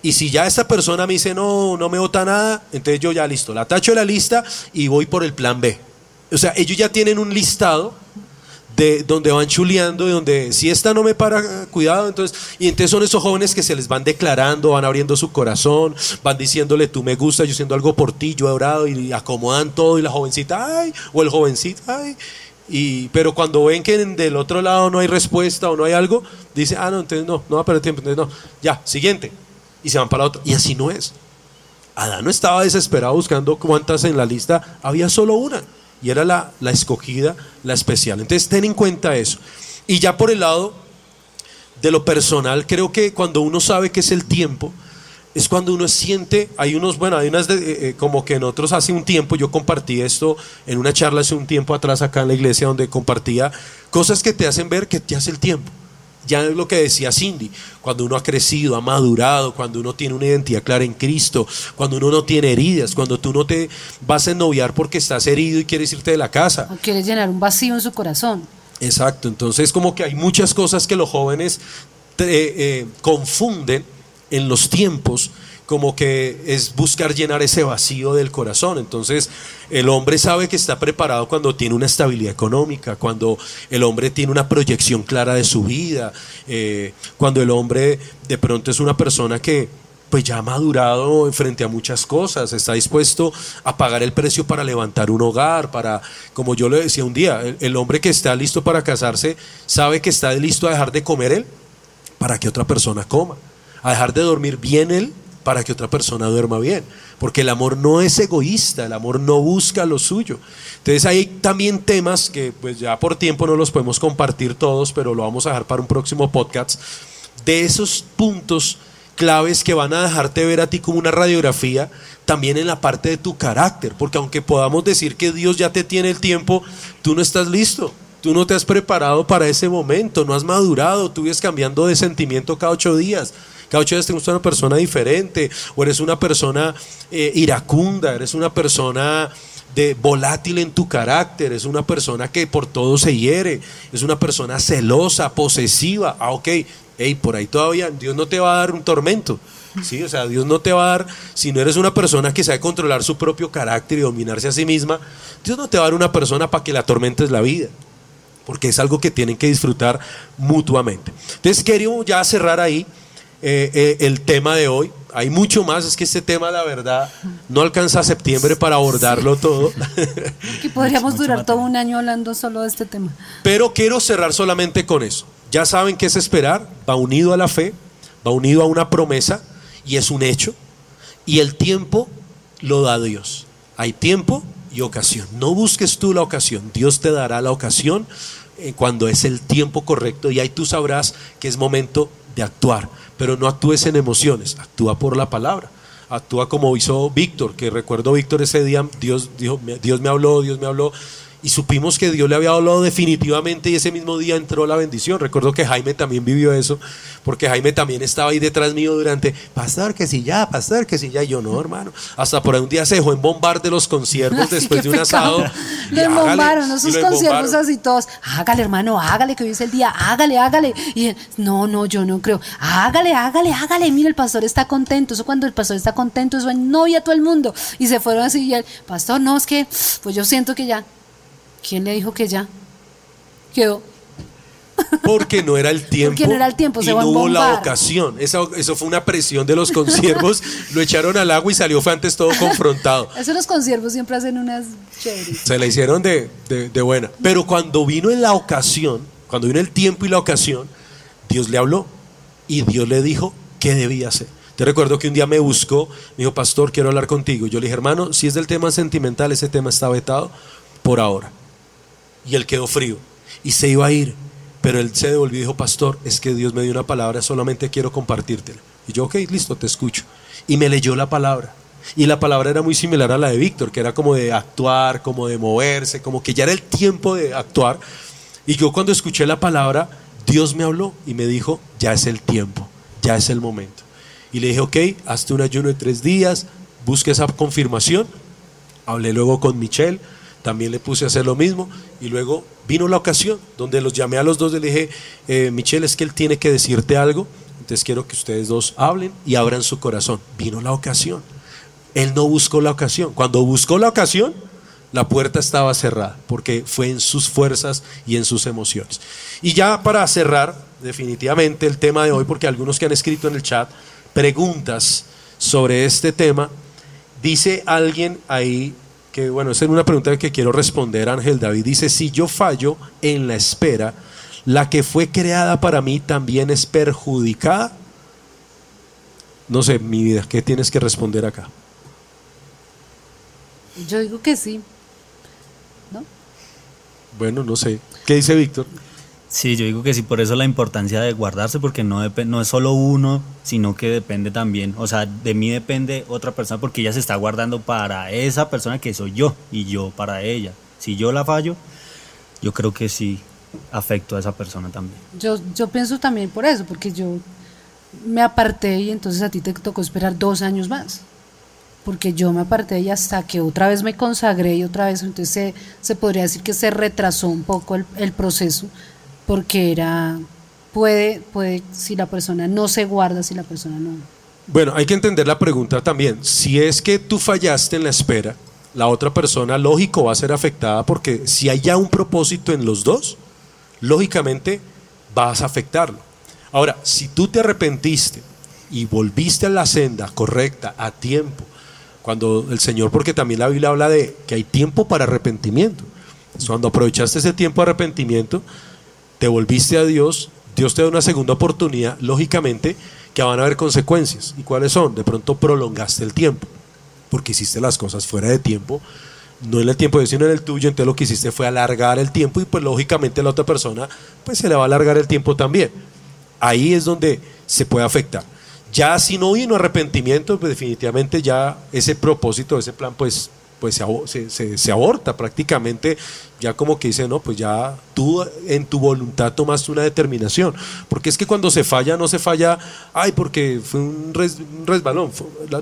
Y si ya esta persona me dice, no, no me vota nada, entonces yo ya listo, la tacho de la lista y voy por el plan B. O sea, ellos ya tienen un listado de donde van chuleando, de donde si esta no me para, cuidado, entonces, y entonces son esos jóvenes que se les van declarando, van abriendo su corazón, van diciéndole, tú me gusta, yo siento algo por ti, yo he orado, y acomodan todo, y la jovencita, ay, o el jovencito, ay, y, pero cuando ven que del otro lado no hay respuesta o no hay algo, dice, ah, no, entonces no, no va a perder tiempo, entonces no, ya, siguiente, y se van para otro, y así no es. Adán no estaba desesperado buscando cuántas en la lista, había solo una, y era la, escogida, la especial. Entonces ten en cuenta eso. Y ya por el lado de lo personal, creo que cuando uno sabe que es el tiempo, es cuando uno siente, hay unos, bueno, hay unas de- eh, eh, como que nosotros hace un tiempo, yo compartí esto en una charla hace un tiempo atrás acá en la iglesia donde compartía cosas que te hacen ver que te hace el tiempo. Ya es lo que decía Cindy, cuando uno ha crecido, ha madurado, cuando uno tiene una identidad clara en Cristo, cuando uno no tiene heridas, cuando tú no te vas a ennoviar porque estás herido y quieres irte de la casa. O quiere llenar un vacío en su corazón. Exacto, entonces como que hay muchas cosas que los jóvenes eh, eh, confunden en los tiempos, como que es buscar llenar ese vacío del corazón. Entonces el hombre sabe que está preparado cuando tiene una estabilidad económica, cuando el hombre tiene una proyección clara de su vida, eh, cuando el hombre de pronto es una persona que pues ya ha madurado frente a muchas cosas, está dispuesto a pagar el precio para levantar un hogar, para, como yo le decía un día, el, el hombre que está listo para casarse sabe que está listo a dejar de comer él para que otra persona coma, a dejar de dormir bien él para que otra persona duerma bien, porque el amor no es egoísta, el amor no busca lo suyo. Entonces hay también temas que pues ya por tiempo no los podemos compartir todos, pero lo vamos a dejar para un próximo podcast, de esos puntos claves que van a dejarte ver a ti como una radiografía también en la parte de tu carácter, porque aunque podamos decir que Dios ya te tiene el tiempo, tú no estás listo, tú no te has preparado para ese momento, no has madurado, tú vives cambiando de sentimiento cada ocho días. Cada ocho días te gusta una persona diferente, o eres una persona eh, iracunda, eres una persona de volátil en tu carácter, es una persona que por todo se hiere, es una persona celosa, posesiva. Ah, ok, hey, por ahí todavía Dios no te va a dar un tormento. Sí, o sea, Dios no te va a dar, si no eres una persona que sabe controlar su propio carácter y dominarse a sí misma, Dios no te va a dar una persona para que la atormentes la vida. porque es algo que tienen que disfrutar mutuamente. Entonces, queríamos ya cerrar ahí eh, eh, el tema de hoy. Hay mucho más, es que este tema, la verdad, no alcanza a septiembre para abordarlo todo. (laughs) Que podríamos durar todo un año hablando solo de este tema. Pero quiero cerrar solamente con eso. Ya saben qué es esperar, va unido a la fe, va unido a una promesa y es un hecho. Y el tiempo lo da Dios. Hay tiempo y ocasión. No busques tú la ocasión, Dios te dará la ocasión eh, cuando es el tiempo correcto y ahí tú sabrás que es momento de actuar. Pero no actúes en emociones, actúa por la palabra. Actúa como hizo Víctor, que recuerdo Víctor ese día, Dios, dijo, Dios me habló, Dios me habló y supimos que Dios le había hablado definitivamente y ese mismo día entró la bendición. Recuerdo que Jaime también vivió eso, porque Jaime también estaba ahí detrás mío durante, pastor, que si ya, pastor, que si ya, y yo no, hermano. Hasta por ahí un día se dejó embombar de los conciertos (laughs) después de un asado. Lo embombaron, esos conciertos así todos, hágale hermano, hágale que hoy es el día, hágale, hágale. Y él, no, no, yo no creo, hágale, hágale, hágale, mira, el pastor está contento, eso cuando el pastor está contento, eso novia a todo el mundo. Y se fueron así y él, pastor, no, es que, pues yo siento que ya, ¿Quién le dijo que ya? Quedó. Porque no era el tiempo. (laughs) Porque no era el tiempo, y no hubo la ocasión. Eso, eso fue una presión de los conciervos. (laughs) lo echaron al agua y salió fue antes todo confrontado. Eso los conciervos siempre hacen unas chéveres. Se la hicieron de, de buena. Pero cuando vino en la ocasión, cuando vino el tiempo y la ocasión, Dios le habló y Dios le dijo qué debía hacer. Te recuerdo que un día me buscó, me dijo, pastor, quiero hablar contigo. Yo le dije, hermano, si es del tema sentimental, ese tema está vetado por ahora y él quedó frío y se iba a ir. Pero él se devolvió y dijo, pastor, es que Dios me dio una palabra, solamente quiero compartírtela. Y yo, ok, listo, te escucho. Y me leyó la palabra. Y la palabra era muy similar a la de Víctor, que era como de actuar, como de moverse, como que ya era el tiempo de actuar. Y yo cuando escuché la palabra, Dios me habló y me dijo, ya es el tiempo, ya es el momento. Y le dije, ok, hazte un ayuno de tres días, busque esa confirmación. Hablé luego con Michelle también le puse a hacer lo mismo y luego vino la ocasión donde los llamé a los dos y le dije, eh, Michelle, es que él tiene que decirte algo, entonces quiero que ustedes dos hablen y abran su corazón. Vino la ocasión. Él no buscó la ocasión. Cuando buscó la ocasión, la puerta estaba cerrada, porque fue en sus fuerzas y en sus emociones. Y ya para cerrar definitivamente el tema de hoy, porque algunos que han escrito en el chat preguntas sobre este tema, dice alguien ahí que bueno, esa es una pregunta que quiero responder. Ángel David dice, si yo fallo en la espera, la que fue creada para mí también es perjudicada. No sé, mi vida, ¿qué tienes que responder acá? Yo digo que sí. ¿No? Bueno, no sé. ¿Qué dice Víctor? Sí, yo digo que sí, por eso la importancia de guardarse, porque no, no es solo uno, sino que depende también, o sea, de mí depende otra persona, porque ella se está guardando para esa persona que soy yo y yo para ella. Si yo la fallo, yo creo que sí afecto a esa persona también. Yo, yo pienso también por eso, porque yo me aparté y entonces a ti te tocó esperar dos años más porque yo me aparté y hasta que otra vez me consagré y otra vez, entonces se, se podría decir que se retrasó un poco el, el proceso, porque era, puede, puede, si la persona no se guarda, si la persona no. Bueno, hay que entender la pregunta también. Si es que tú fallaste en la espera, la otra persona, lógico, va a ser afectada porque si hay ya un propósito en los dos, lógicamente vas a afectarlo. Ahora, si tú te arrepentiste y volviste a la senda correcta, a tiempo, cuando el Señor, porque también la Biblia habla de que hay tiempo para arrepentimiento. Cuando aprovechaste ese tiempo de arrepentimiento, te volviste a Dios, Dios te da una segunda oportunidad, lógicamente que van a haber consecuencias. ¿Y cuáles son? De pronto prolongaste el tiempo, porque hiciste las cosas fuera de tiempo, no en el tiempo de Dios, sino en el tuyo, entonces lo que hiciste fue alargar el tiempo y pues lógicamente la otra persona pues se le va a alargar el tiempo también. Ahí es donde se puede afectar. Ya si no vino arrepentimiento, pues definitivamente ya ese propósito, ese plan pues pues se, se, aborta prácticamente, ya como que dice, no, pues ya tú en tu voluntad tomaste una determinación, porque es que cuando se falla, no se falla, ay, porque fue un, resbalón,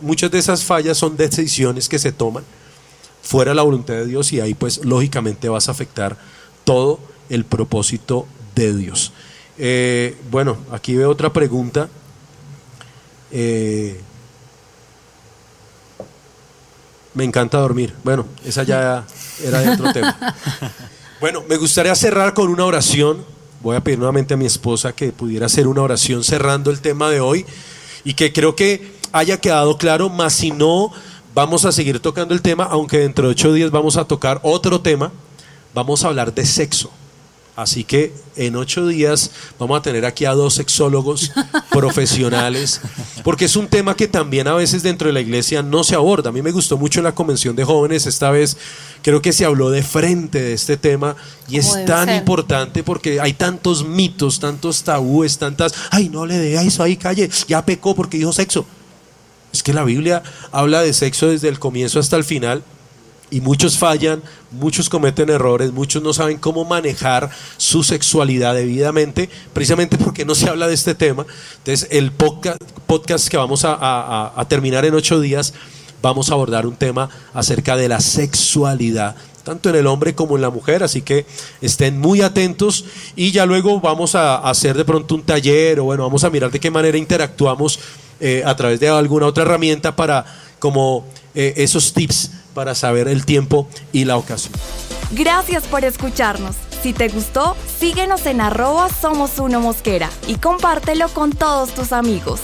muchas de esas fallas son decisiones que se toman fuera la voluntad de Dios y ahí pues lógicamente vas a afectar todo el propósito de Dios. Eh, bueno, aquí veo otra pregunta. Eh, me encanta dormir. Bueno, esa ya era de otro tema. Bueno, me gustaría cerrar con una oración. Voy a pedir nuevamente a mi esposa que pudiera hacer una oración cerrando el tema de hoy y que creo que haya quedado claro, más si no, vamos a seguir tocando el tema, aunque dentro de ocho días vamos a tocar otro tema. Vamos a hablar de sexo. Así que en ocho días vamos a tener aquí a dos sexólogos (laughs) profesionales, porque es un tema que también a veces dentro de la iglesia no se aborda. A mí me gustó mucho la convención de jóvenes, esta vez creo que se habló de frente de este tema y es tan importante porque hay tantos mitos, tantos tabúes, tantas, ay, no le dé eso ahí, calle, ya pecó porque dijo sexo. Es que la Biblia habla de sexo desde el comienzo hasta el final y muchos fallan, muchos cometen errores, muchos no saben cómo manejar su sexualidad debidamente, precisamente porque no se habla de este tema. Entonces, el podcast, que vamos a, a terminar en ocho días, vamos a abordar un tema acerca de la sexualidad tanto en el hombre como en la mujer, así que estén muy atentos y ya luego vamos a hacer de pronto un taller o bueno, vamos a mirar de qué manera interactuamos eh, a través de alguna otra herramienta para como eh, esos tips para saber el tiempo y la ocasión. Gracias por escucharnos. Si te gustó, síguenos en arroba somos uno mosquera y compártelo con todos tus amigos.